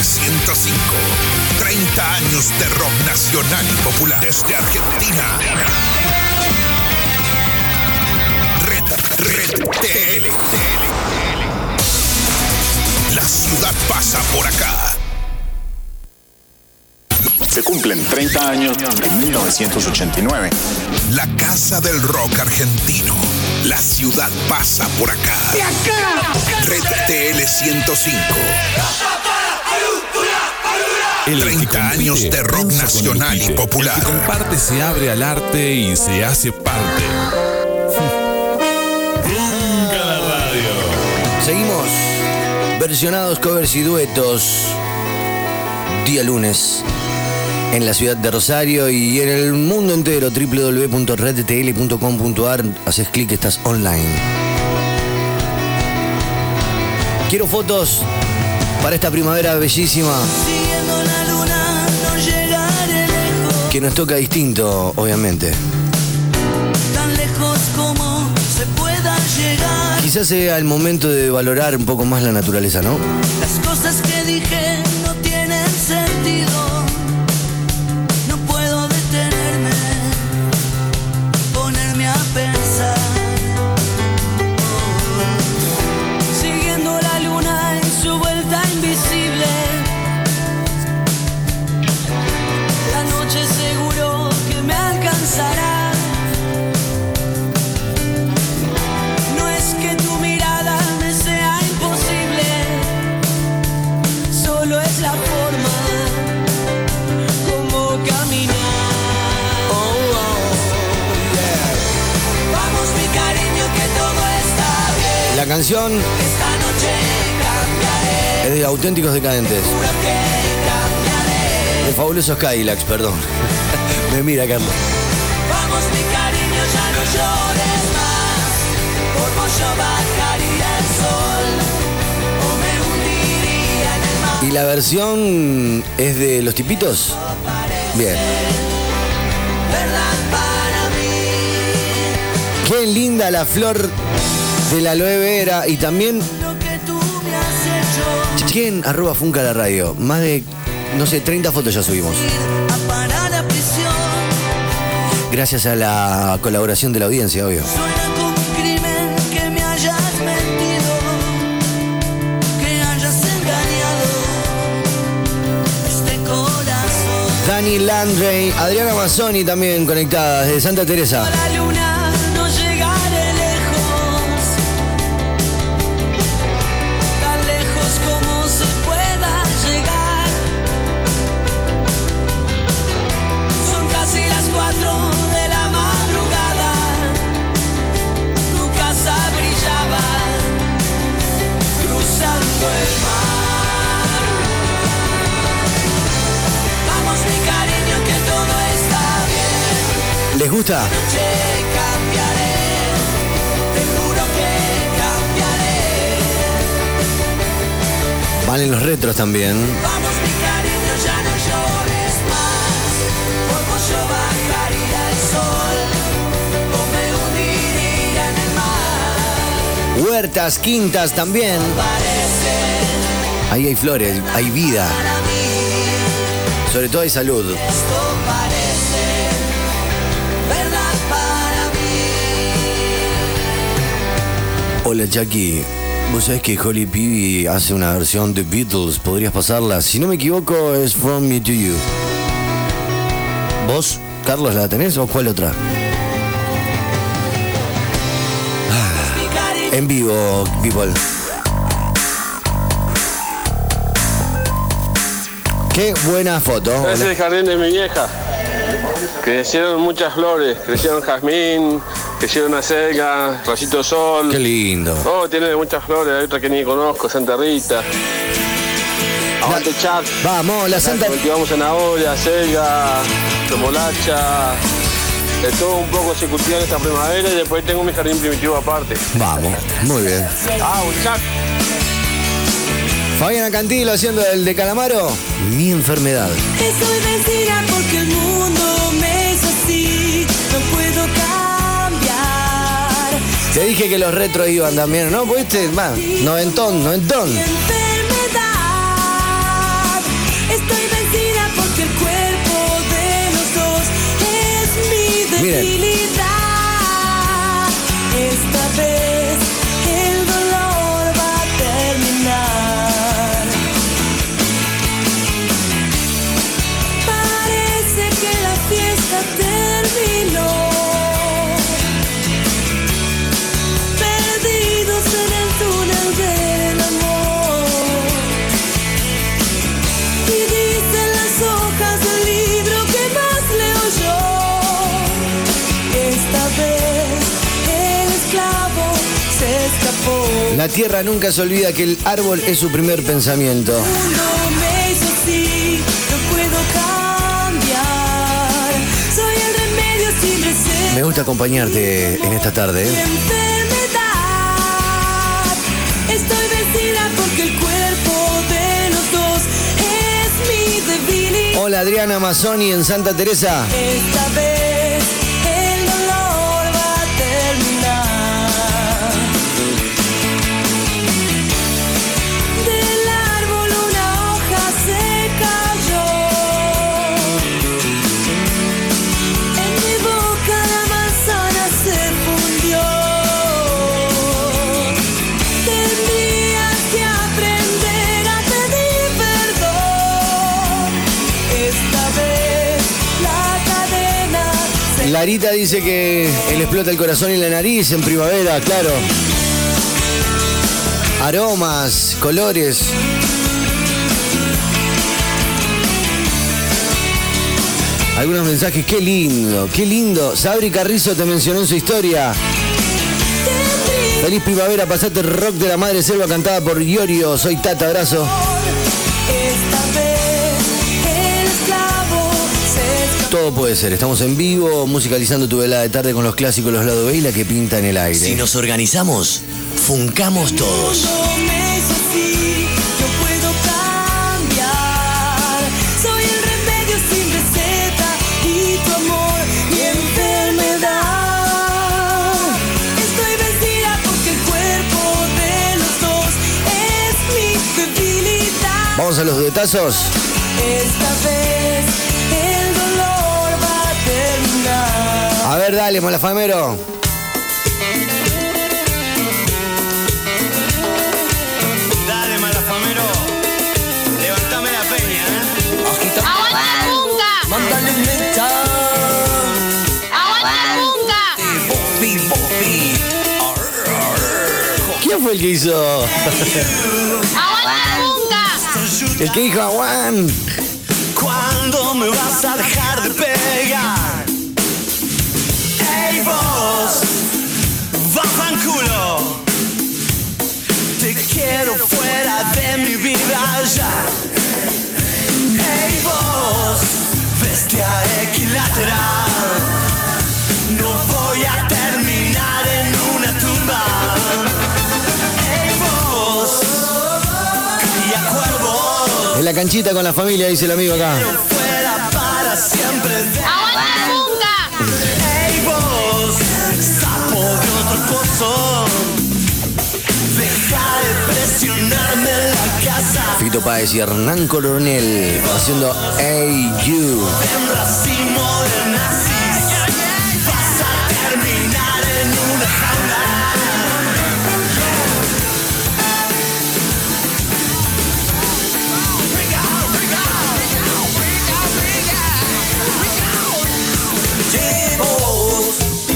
RTL 105. 30 años de rock nacional y popular desde Argentina. Red, RTL. La ciudad pasa por acá. Se cumplen 30 años en 1989. La casa del rock argentino. La ciudad pasa por acá. Red TL 105. El 30 años de rock nacional y popular. El que comparte se abre al arte y se hace parte. Nunca la radio. Seguimos. Versionados, covers y duetos. Día lunes. En la ciudad de Rosario y en el mundo entero. www.redtl.com.ar. Haces clic, estás online. Quiero fotos para esta primavera bellísima. Que nos toca distinto, obviamente. tan lejos como se pueda llegar. Quizás sea el momento de valorar un poco más la naturaleza, ¿no? Las cosas que dije canción Esta noche cambiaré, es de auténticos decadentes. De fabulosos Cadillacs, perdón. Me mira, Carlos. Vamos mi cariño ya no llores más, por vos yo bajaría el sol o me hundiría en el mar. ¿Y la versión es de los tipitos? Bien. Qué linda la flor de la aloe vera y también ¿Quién? Arroba Funca la radio. Más de, no sé, 30 fotos ya subimos. Gracias a la colaboración de la audiencia, obvio. este. Dani Landrey, Adriana Mazzoni también conectada desde Santa Teresa. Gusta? cambiaré, te juro que cambiaré. Valen los retros también. Vamos mi cariño, ya no llores más. Vos yo bajaría el sol o me hundiría en el mar. Huertas, quintas también. Ahí hay flores, hay vida. Sobre todo hay salud. Hola Jackie, vos sabés que Holly Peavy hace una versión de Beatles, podrías pasarla. Si no me equivoco es From Me to You. ¿Vos, Carlos, la tenés o cuál otra? Ah, en vivo, people. Qué buena foto. Es el jardín de mi vieja. Crecieron muchas flores, crecieron jazmín, crecieron acelga, rayito de sol. Qué lindo. Oh, tiene muchas flores, hay otra que ni conozco, Santa Rita. Aguante chat. Vamos, la Santa. Cultivamos zanahoria, acelga, remolacha. De todo un poco se cultiva en esta primavera y después tengo mi jardín primitivo aparte. Vamos, muy bien. Ah, un chat. Fabiana Cantilo haciendo el de Calamaro. Mi enfermedad. Estoy vencida porque el mundo Te dije que los retros iban también, ¿no? Pues este, va, noventón, noventón. Enfermedad. La tierra nunca se olvida que el árbol es su primer pensamiento. Me gusta acompañarte en esta tarde. ¿eh? enfermedad. Estoy vencida porque el cuerpo de los dos es mi debilidad. Hola Adriana Mazzoni en Santa Teresa. Esta vez se Larita dice que él explota el corazón y la nariz en primavera, claro. Aromas, colores. Algunos mensajes, qué lindo, qué lindo. Sabri Carrizo te mencionó en su historia. Feliz primavera, pasate rock de la madre selva cantada por Iorio. Soy Tata, abrazo. Todo puede ser, estamos en vivo, musicalizando tu velada de tarde con los clásicos Los Lado B y la que pinta en el aire. Si nos organizamos, funcamos todos. No me hizo así, yo puedo A ver, dale, malafamero. Dale, malafamero. Levantame la peña, ¿eh? ¡Aguanta nunca! Mándale mecha. ¡Aguanta nunca! ¿Quién fue el que hizo? ¡Aguanta nunca! El que dijo Aguán. ¿Cuándo me vas a dejar de? Quiero fuera de mi vida ya. ¡Ey vos! Bestia equilateral. voy a terminar en una tumba. Ey, vos, cría cuervo, En la canchita con la familia, dice el amigo acá. fuera para siempre. Ey, vos, sapo de otro pozo. Deja de presionarme en la casa. Fito Páez y Hernán Coronel haciendo Hey You. En racimo de nazis. Vas a terminar en una jaula.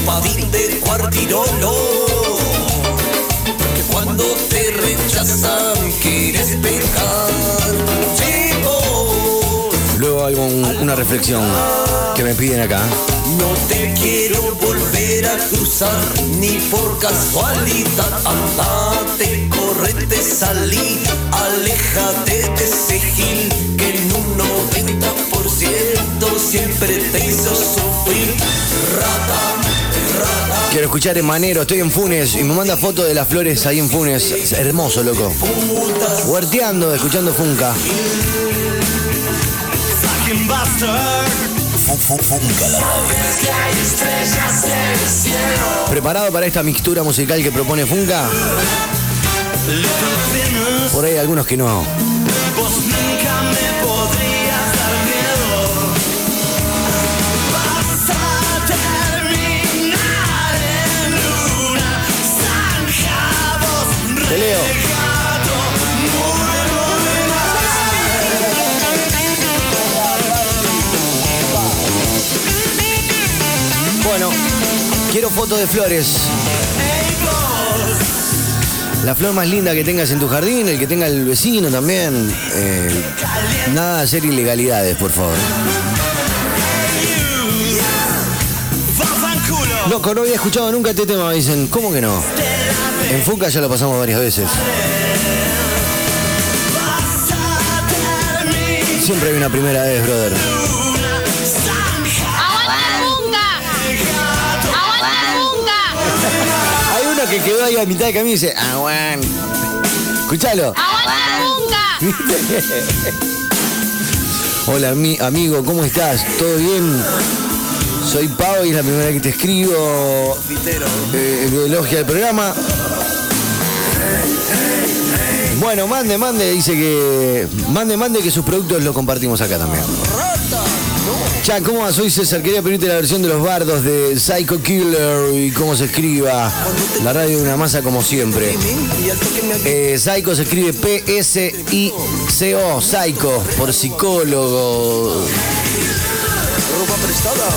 Padín de cuartirolo Luego algo, una reflexión que me piden acá. No te quiero volver a cruzar ni por casualidad. Andate, correte, salí, aléjate de ese gil que en un 90% siempre te hizo sufrir. Rata. Quiero escuchar en Manero, estoy en Funes y me manda foto de las flores ahí en Funes. Es hermoso, loco. Huerteando, escuchando Funka. ¿Preparado para esta mixtura musical que propone Funka? Por ahí hay algunos que no. vos nunca me Te leo. Bueno, quiero fotos de flores. La flor más linda que tengas en tu jardín, el que tenga el vecino también. Eh, nada de hacer ilegalidades, por favor. Loco, no había escuchado nunca este tema, me dicen. ¿Cómo que no? En Funka ya lo pasamos varias veces. Siempre hay una primera vez, brother. Hay uno que quedó ahí a mitad de camino y dice, aguán. Escuchalo. Hola, mi amigo, ¿cómo estás? ¿Todo bien? Soy Pau y es la primera vez que te escribo. Eh, elogia el programa. Bueno, mande, mande, dice que. Mande, mande que sus productos los compartimos acá también. Chan, ¿cómo va? Soy César. Quería pedirte la versión de los bardos de Psycho Killer y cómo se escriba. La radio de una masa como siempre. Eh, Psycho se escribe P-S-I-C-O, Psycho, por psicólogo. ropa prestada.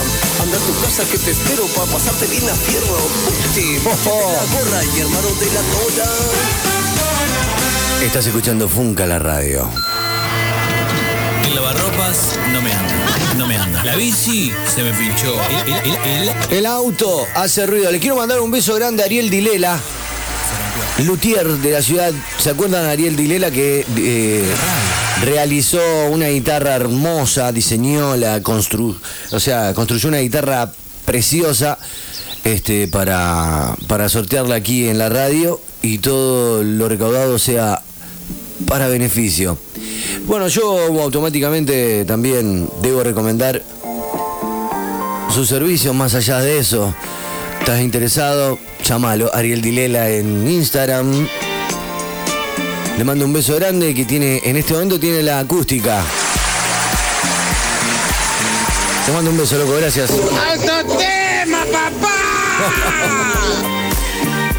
Anda a tu casa que te espero para pasarte bien a fierro. Te la gorra y hermano de la. Estás escuchando Funka la radio. El lavarropas no me anda. No me anda. La bici se me pinchó. El, el- el- el- El auto hace ruido. Le quiero mandar un beso grande a Ariel Dilela, luthier de la ciudad. ¿Se acuerdan de Ariel Dilela que eh, realizó una guitarra hermosa, diseñó la constru, o sea, construyó una guitarra preciosa este, para, para sortearla aquí en la radio y todo lo recaudado sea para beneficio. Bueno, yo automáticamente también debo recomendar sus servicios más allá de eso. ¿Estás interesado? Llámalo, Ariel Dilela en Instagram. Le mando un beso grande que tiene, en este momento tiene la acústica. Te mando un beso, loco, gracias. ¡Alto tema, papá!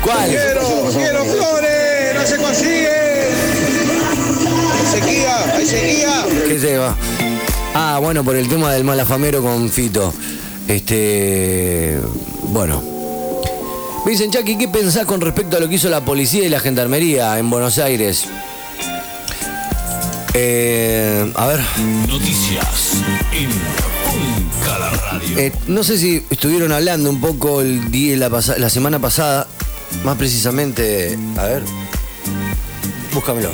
¿Cuál? Quiero, quiero flores, no se consigue. Hay sequía, hay sequía. ¿Qué se va? Ah, bueno, por el tema del malafamero con Fito. Este. Bueno. Me dicen, Chucky, ¿qué pensás con respecto a lo que hizo la policía y la gendarmería en Buenos Aires? Eh, a ver. Noticias en la radio. Eh, no sé si estuvieron hablando un poco el día, la semana pasada, más precisamente, a ver, búscamelo.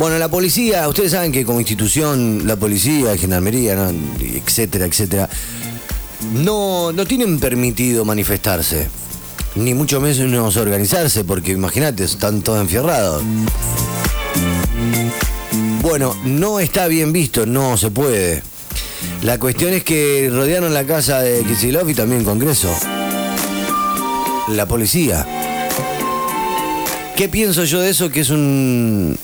Bueno, la policía, ustedes saben que como institución, la policía, gendarmería, etcétera, etcétera, no, no tienen permitido manifestarse, ni mucho menos organizarse, porque imagínate, están todos enfierrados. Bueno, no está bien visto, no se puede. La cuestión es que rodearon la casa de Kicillof y también Congreso. La policía. ¿Qué pienso yo de eso? Que es un...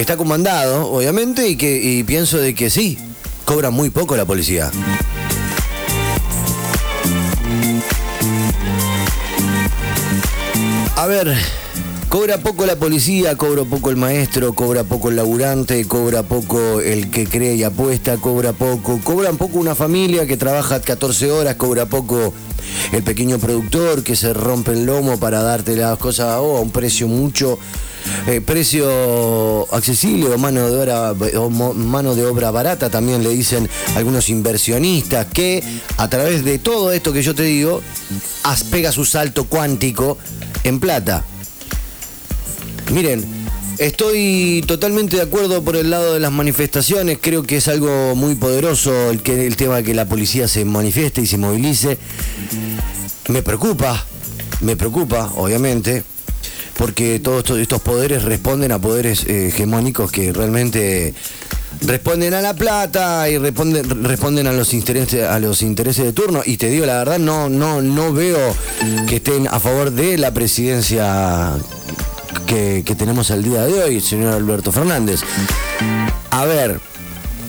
Está comandado, obviamente, y, que, pienso de que sí, cobra muy poco la policía. A ver, cobra poco la policía, cobra poco el maestro, cobra poco el laburante, cobra poco el que cree y apuesta, cobra poco, cobran poco una familia que trabaja 14 horas, cobra poco el pequeño productor que se rompe el lomo para darte las cosas a un precio mucho eh, precio accesible o mano de obra o mano de obra barata también le dicen algunos inversionistas que a través de todo esto que yo te digo pega su salto cuántico en plata. Miren estoy totalmente de acuerdo por el lado de las manifestaciones. Creo que es algo muy poderoso el que el tema de que la policía se manifieste y se movilice. Me preocupa me preocupa obviamente porque todos estos- poderes responden a poderes eh, hegemónicos que realmente responden a la plata y responden, responden a los intereses a los intereses de turno. Y te digo la verdad no no no veo que estén a favor de la presidencia que, tenemos al día de hoy señor Alberto Fernández. A ver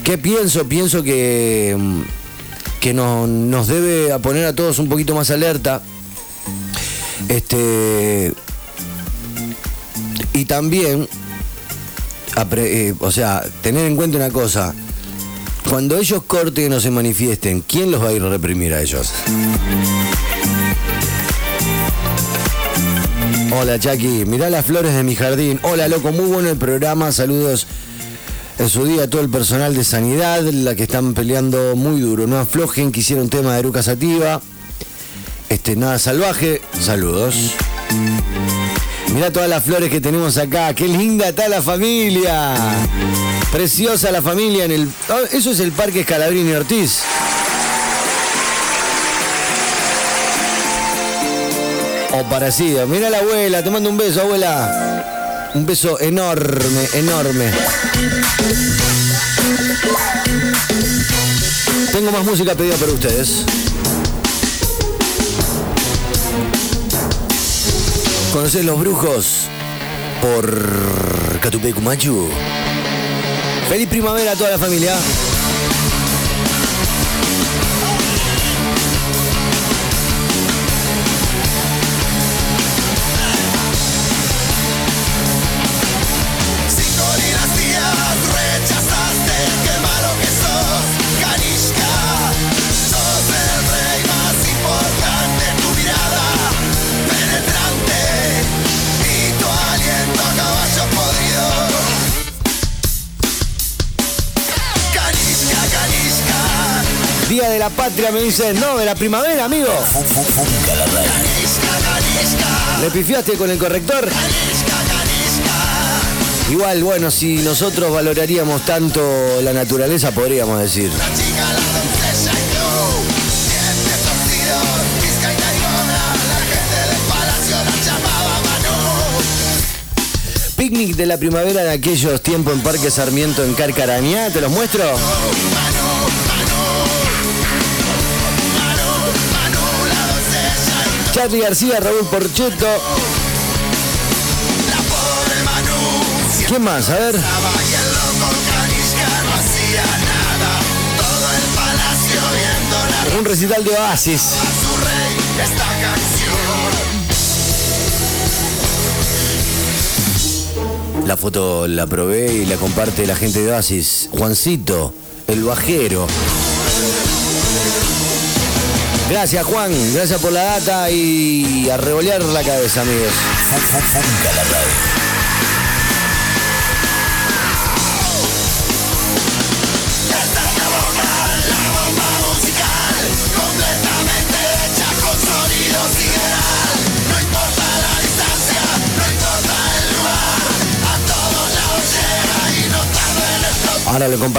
qué pienso pienso que que no- nos debe a poner a todos un poquito más alerta. Este y también, eh, o sea, tener en cuenta una cosa. Cuando ellos corten o se manifiesten, ¿quién los va a ir a reprimir a ellos? Hola, Chucky. Mirá las flores de mi jardín. Hola, loco. Muy bueno el programa. Saludos en su día a todo el personal de sanidad, la que están peleando muy duro. No aflojen, que hicieron tema de Eruca Sativa. Este, nada salvaje. Saludos. Mirá todas las flores que tenemos acá. Qué linda está la familia. Preciosa la familia en el. Ah, Eso es el Parque Scalabrini Ortiz. O parecido. Mirá la abuela, te mando un beso, abuela. Un beso enorme, enorme. Tengo más música pedida para ustedes. ¿Conocés Los Brujos? Por Catupecu Machu. Feliz primavera a toda la familia. La patria me dicen, no, de la primavera, amigo. ¿Le pifiaste con el corrector? Igual, bueno, si nosotros valoraríamos tanto la naturaleza, podríamos decir. Picnic de la primavera de aquellos tiempos en Parque Sarmiento en Carcarañá, ¿te los muestro? Charlie García, Raúl Porcheto. ¿Quién más? A ver. Un recital de Oasis. La foto la probé y la comparte la gente de Oasis. Juancito, el bajero. Gracias Juan, gracias por la data y a revolear la cabeza amigos. Completamente hecha con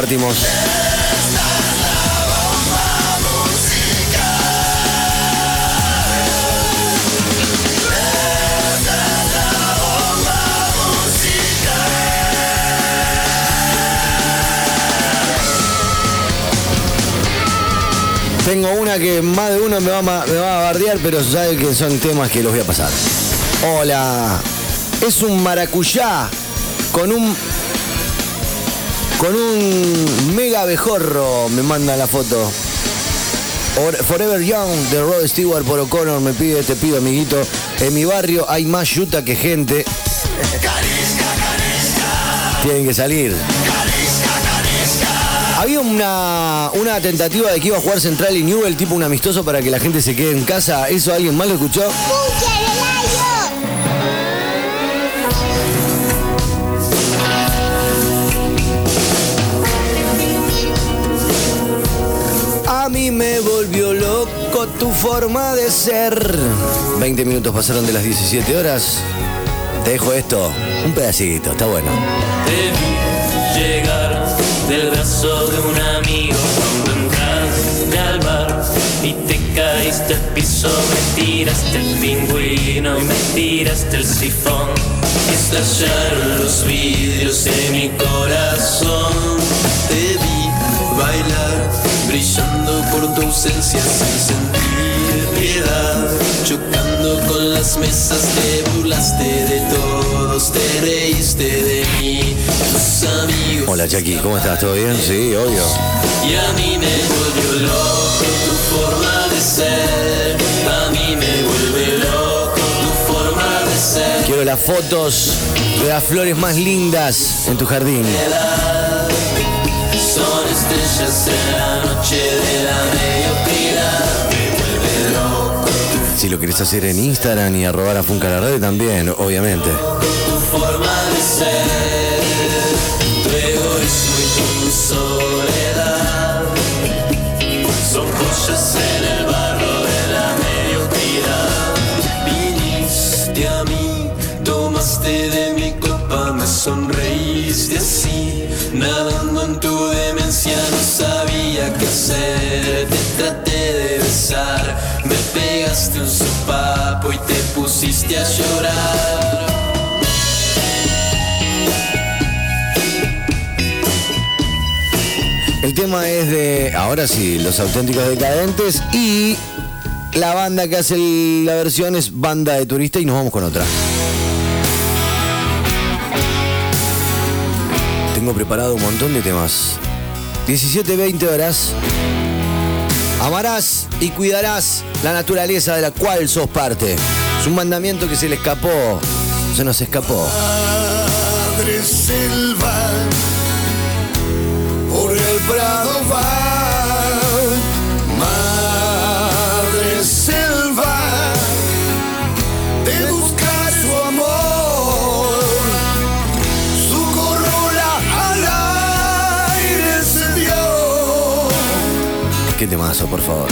Tengo una que más de uno me va, me va a bardear, pero sabe que son temas que los voy a pasar. Hola. Es un maracuyá con un. con un mega abejorro. Me manda la foto. Or- Forever Young de Rod Stewart por O'Connor me pide, te pido amiguito. En mi barrio hay más yuta que gente. Tienen que salir. Había una, una tentativa de que iba a jugar Central y Newell, tipo un amistoso para que la gente se quede en casa. ¿Eso alguien más lo escuchó? A mí me volvió loco tu forma de ser. 20 minutos pasaron de las 17 horas. Te dejo esto, un pedacito, está bueno. Del brazo de un amigo cuando entraste al bar y te caíste al piso, me tiraste el pingüino y me tiraste el sifón. Estallaron los vidrios de mi corazón. Te vi bailar, brillando por tu ausencia sin sentir piedad. Chocando con las mesas, te burlaste de todos, te reíste de mí, tus amigos. Hola Jackie, ¿cómo estás? ¿Todo bien? Sí, obvio. Y a mí me volvió loco tu forma de ser. A mí me vuelve loco tu forma de ser. Quiero las fotos de las flores más lindas en tu jardín. Son estrellas en la noche de la mediocridad. Si lo querés hacer en Instagram y arrobar a Funca la red también, obviamente. A llorar. El tema es de, ahora sí, los auténticos decadentes y la banda que hace la versión es banda de turista y nos vamos con otra. Tengo preparado un montón de temas. 17, 20 horas. Amarás y cuidarás la naturaleza de la cual sos parte. Es un mandamiento que se le escapó, se nos escapó. Madre selva, por el prado va. Madre selva, de buscar su amor. Su corola al aire se dio. Qué temazo, por favor.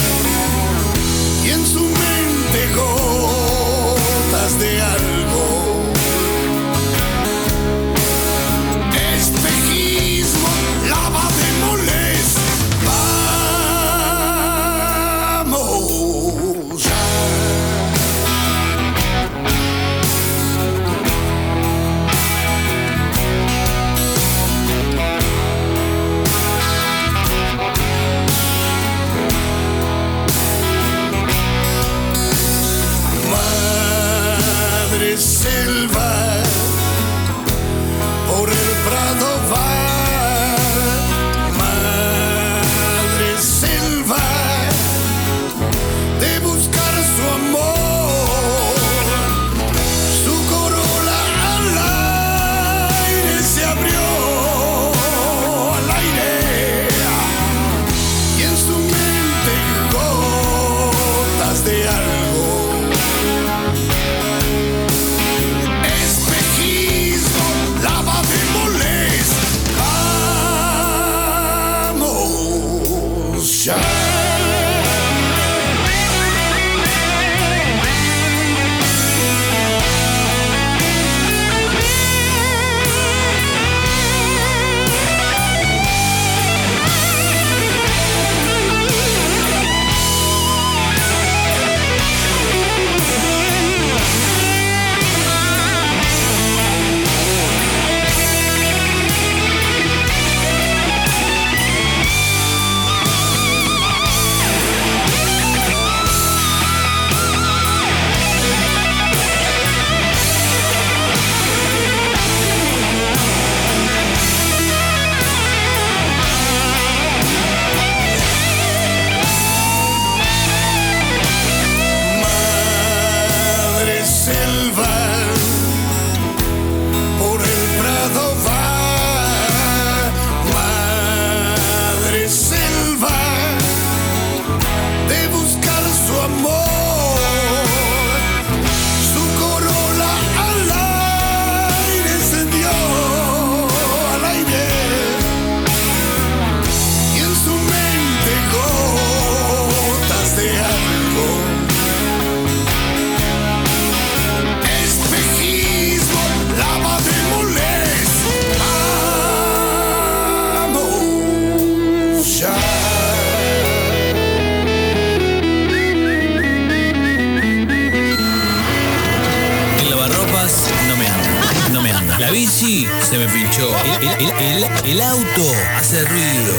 Auto hace ruido.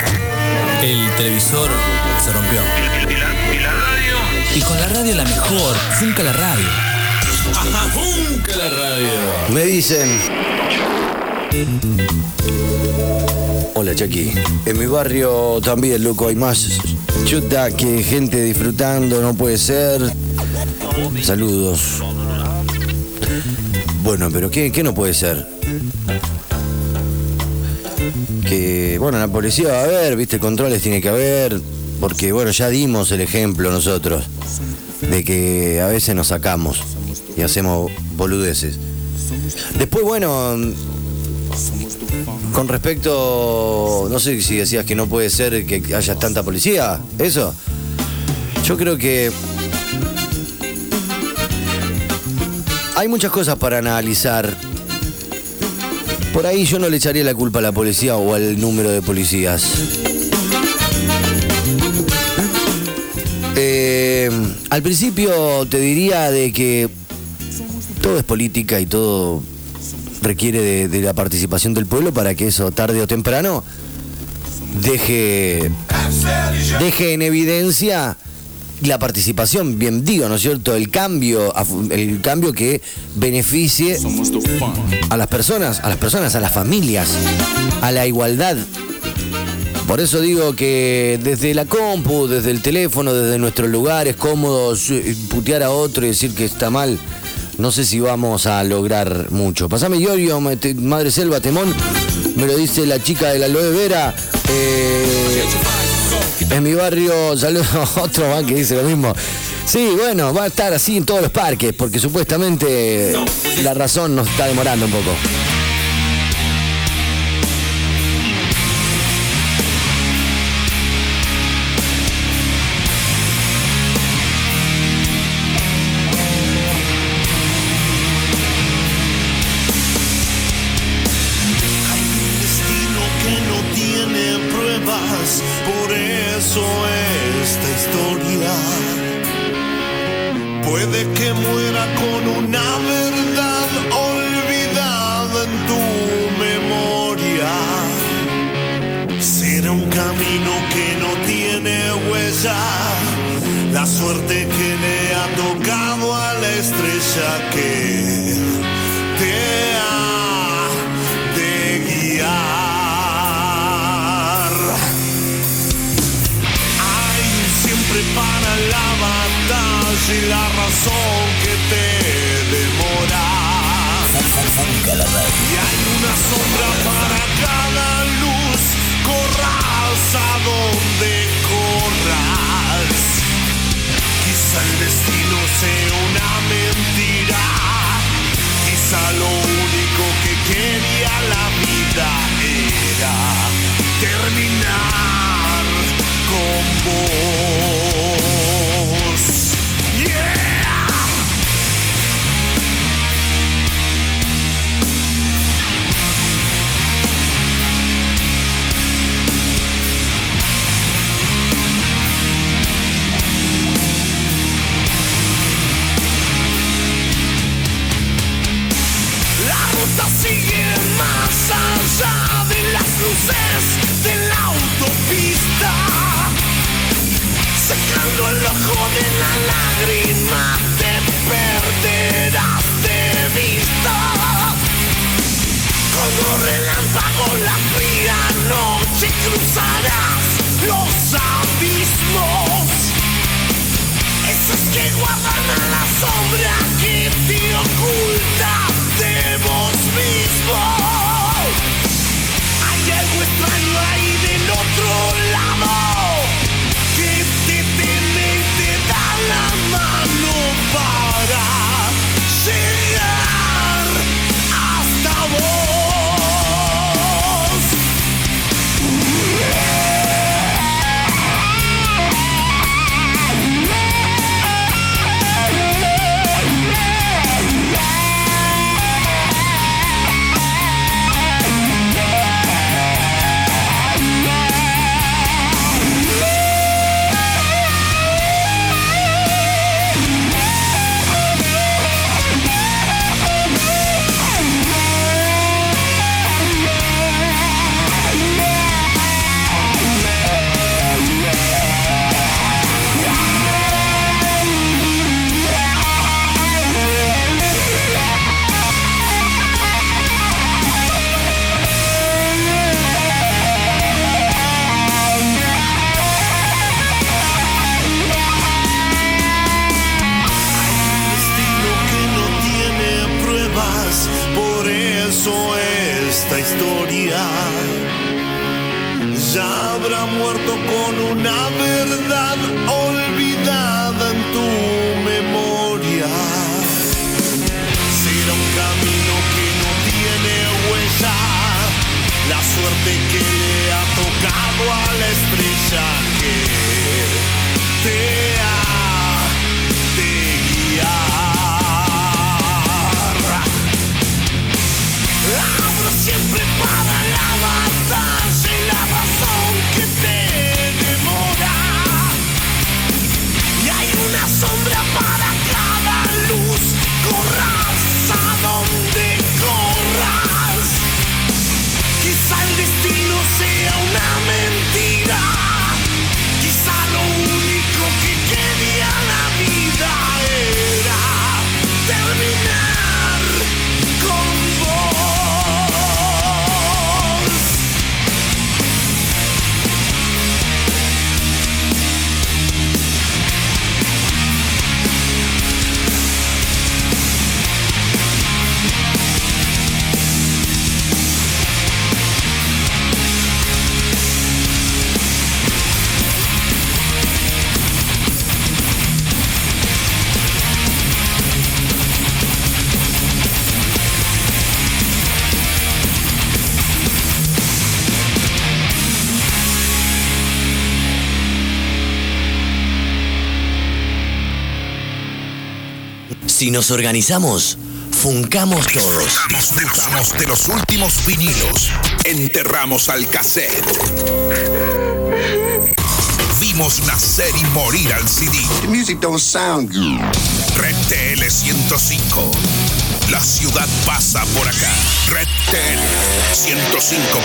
El televisor se rompió. ¿Y la, radio? Y con la radio la mejor. Funca la radio. Ajá, funca la radio. Me dicen. Hola Chucky. En mi barrio también, loco, hay más chuta que gente disfrutando, no puede ser. Saludos. Bueno, pero ¿qué, qué no puede ser? Que, bueno, la policía va a haber, viste, controles tiene que haber, porque, bueno, ya dimos el ejemplo nosotros de que a veces nos sacamos y hacemos boludeces. Después, bueno, con respecto, no sé si decías que no puede ser que haya tanta policía, eso. Yo creo que hay muchas cosas para analizar. Por ahí yo no le echaría la culpa a la policía o al número de policías. Eh, al principio te diría de que todo es política y todo requiere de, de la participación del pueblo para que eso tarde o temprano deje, deje en evidencia la participación, bien digo, ¿no es cierto? El cambio, el cambio que beneficie a las personas, a las personas, a las familias, a la igualdad. Por eso digo que desde la compu, desde el teléfono, desde nuestros lugares cómodos, eh, putear a otro y decir que está mal, no sé si vamos a lograr mucho. Pasame te- Madre Selva, Temón, me lo dice la chica de la aloe vera. eh, en mi barrio, saludo a otro más que dice lo mismo. Sí, bueno, va a estar así en todos los parques, porque supuestamente la razón nos está demorando un poco. Esta historia puede que muera con una verdad olvidada en tu memoria. Será un camino que no tiene huella, la suerte que le ha tocado a la estrella que y la razón que te demora. Y hay una sombra para cada luz, corras a donde corras. Quizá el destino sea una mentira. Quizá lo único que quería la vida era terminar con vos. De la autopista. Secando el ojo de la lágrima, te perderás de vista. Como relámpago la fría noche cruzarás los abismos. Esos que guardan a la sombra que te oculta de vos mismo. Para llegar hasta vos. nos organizamos, funcamos todos. Disfrutamos de los últimos vinilos. Enterramos al cassette. Vimos nacer y morir al CD. The music don't sound good. Red TL 105. La ciudad pasa por acá. Red TL 105.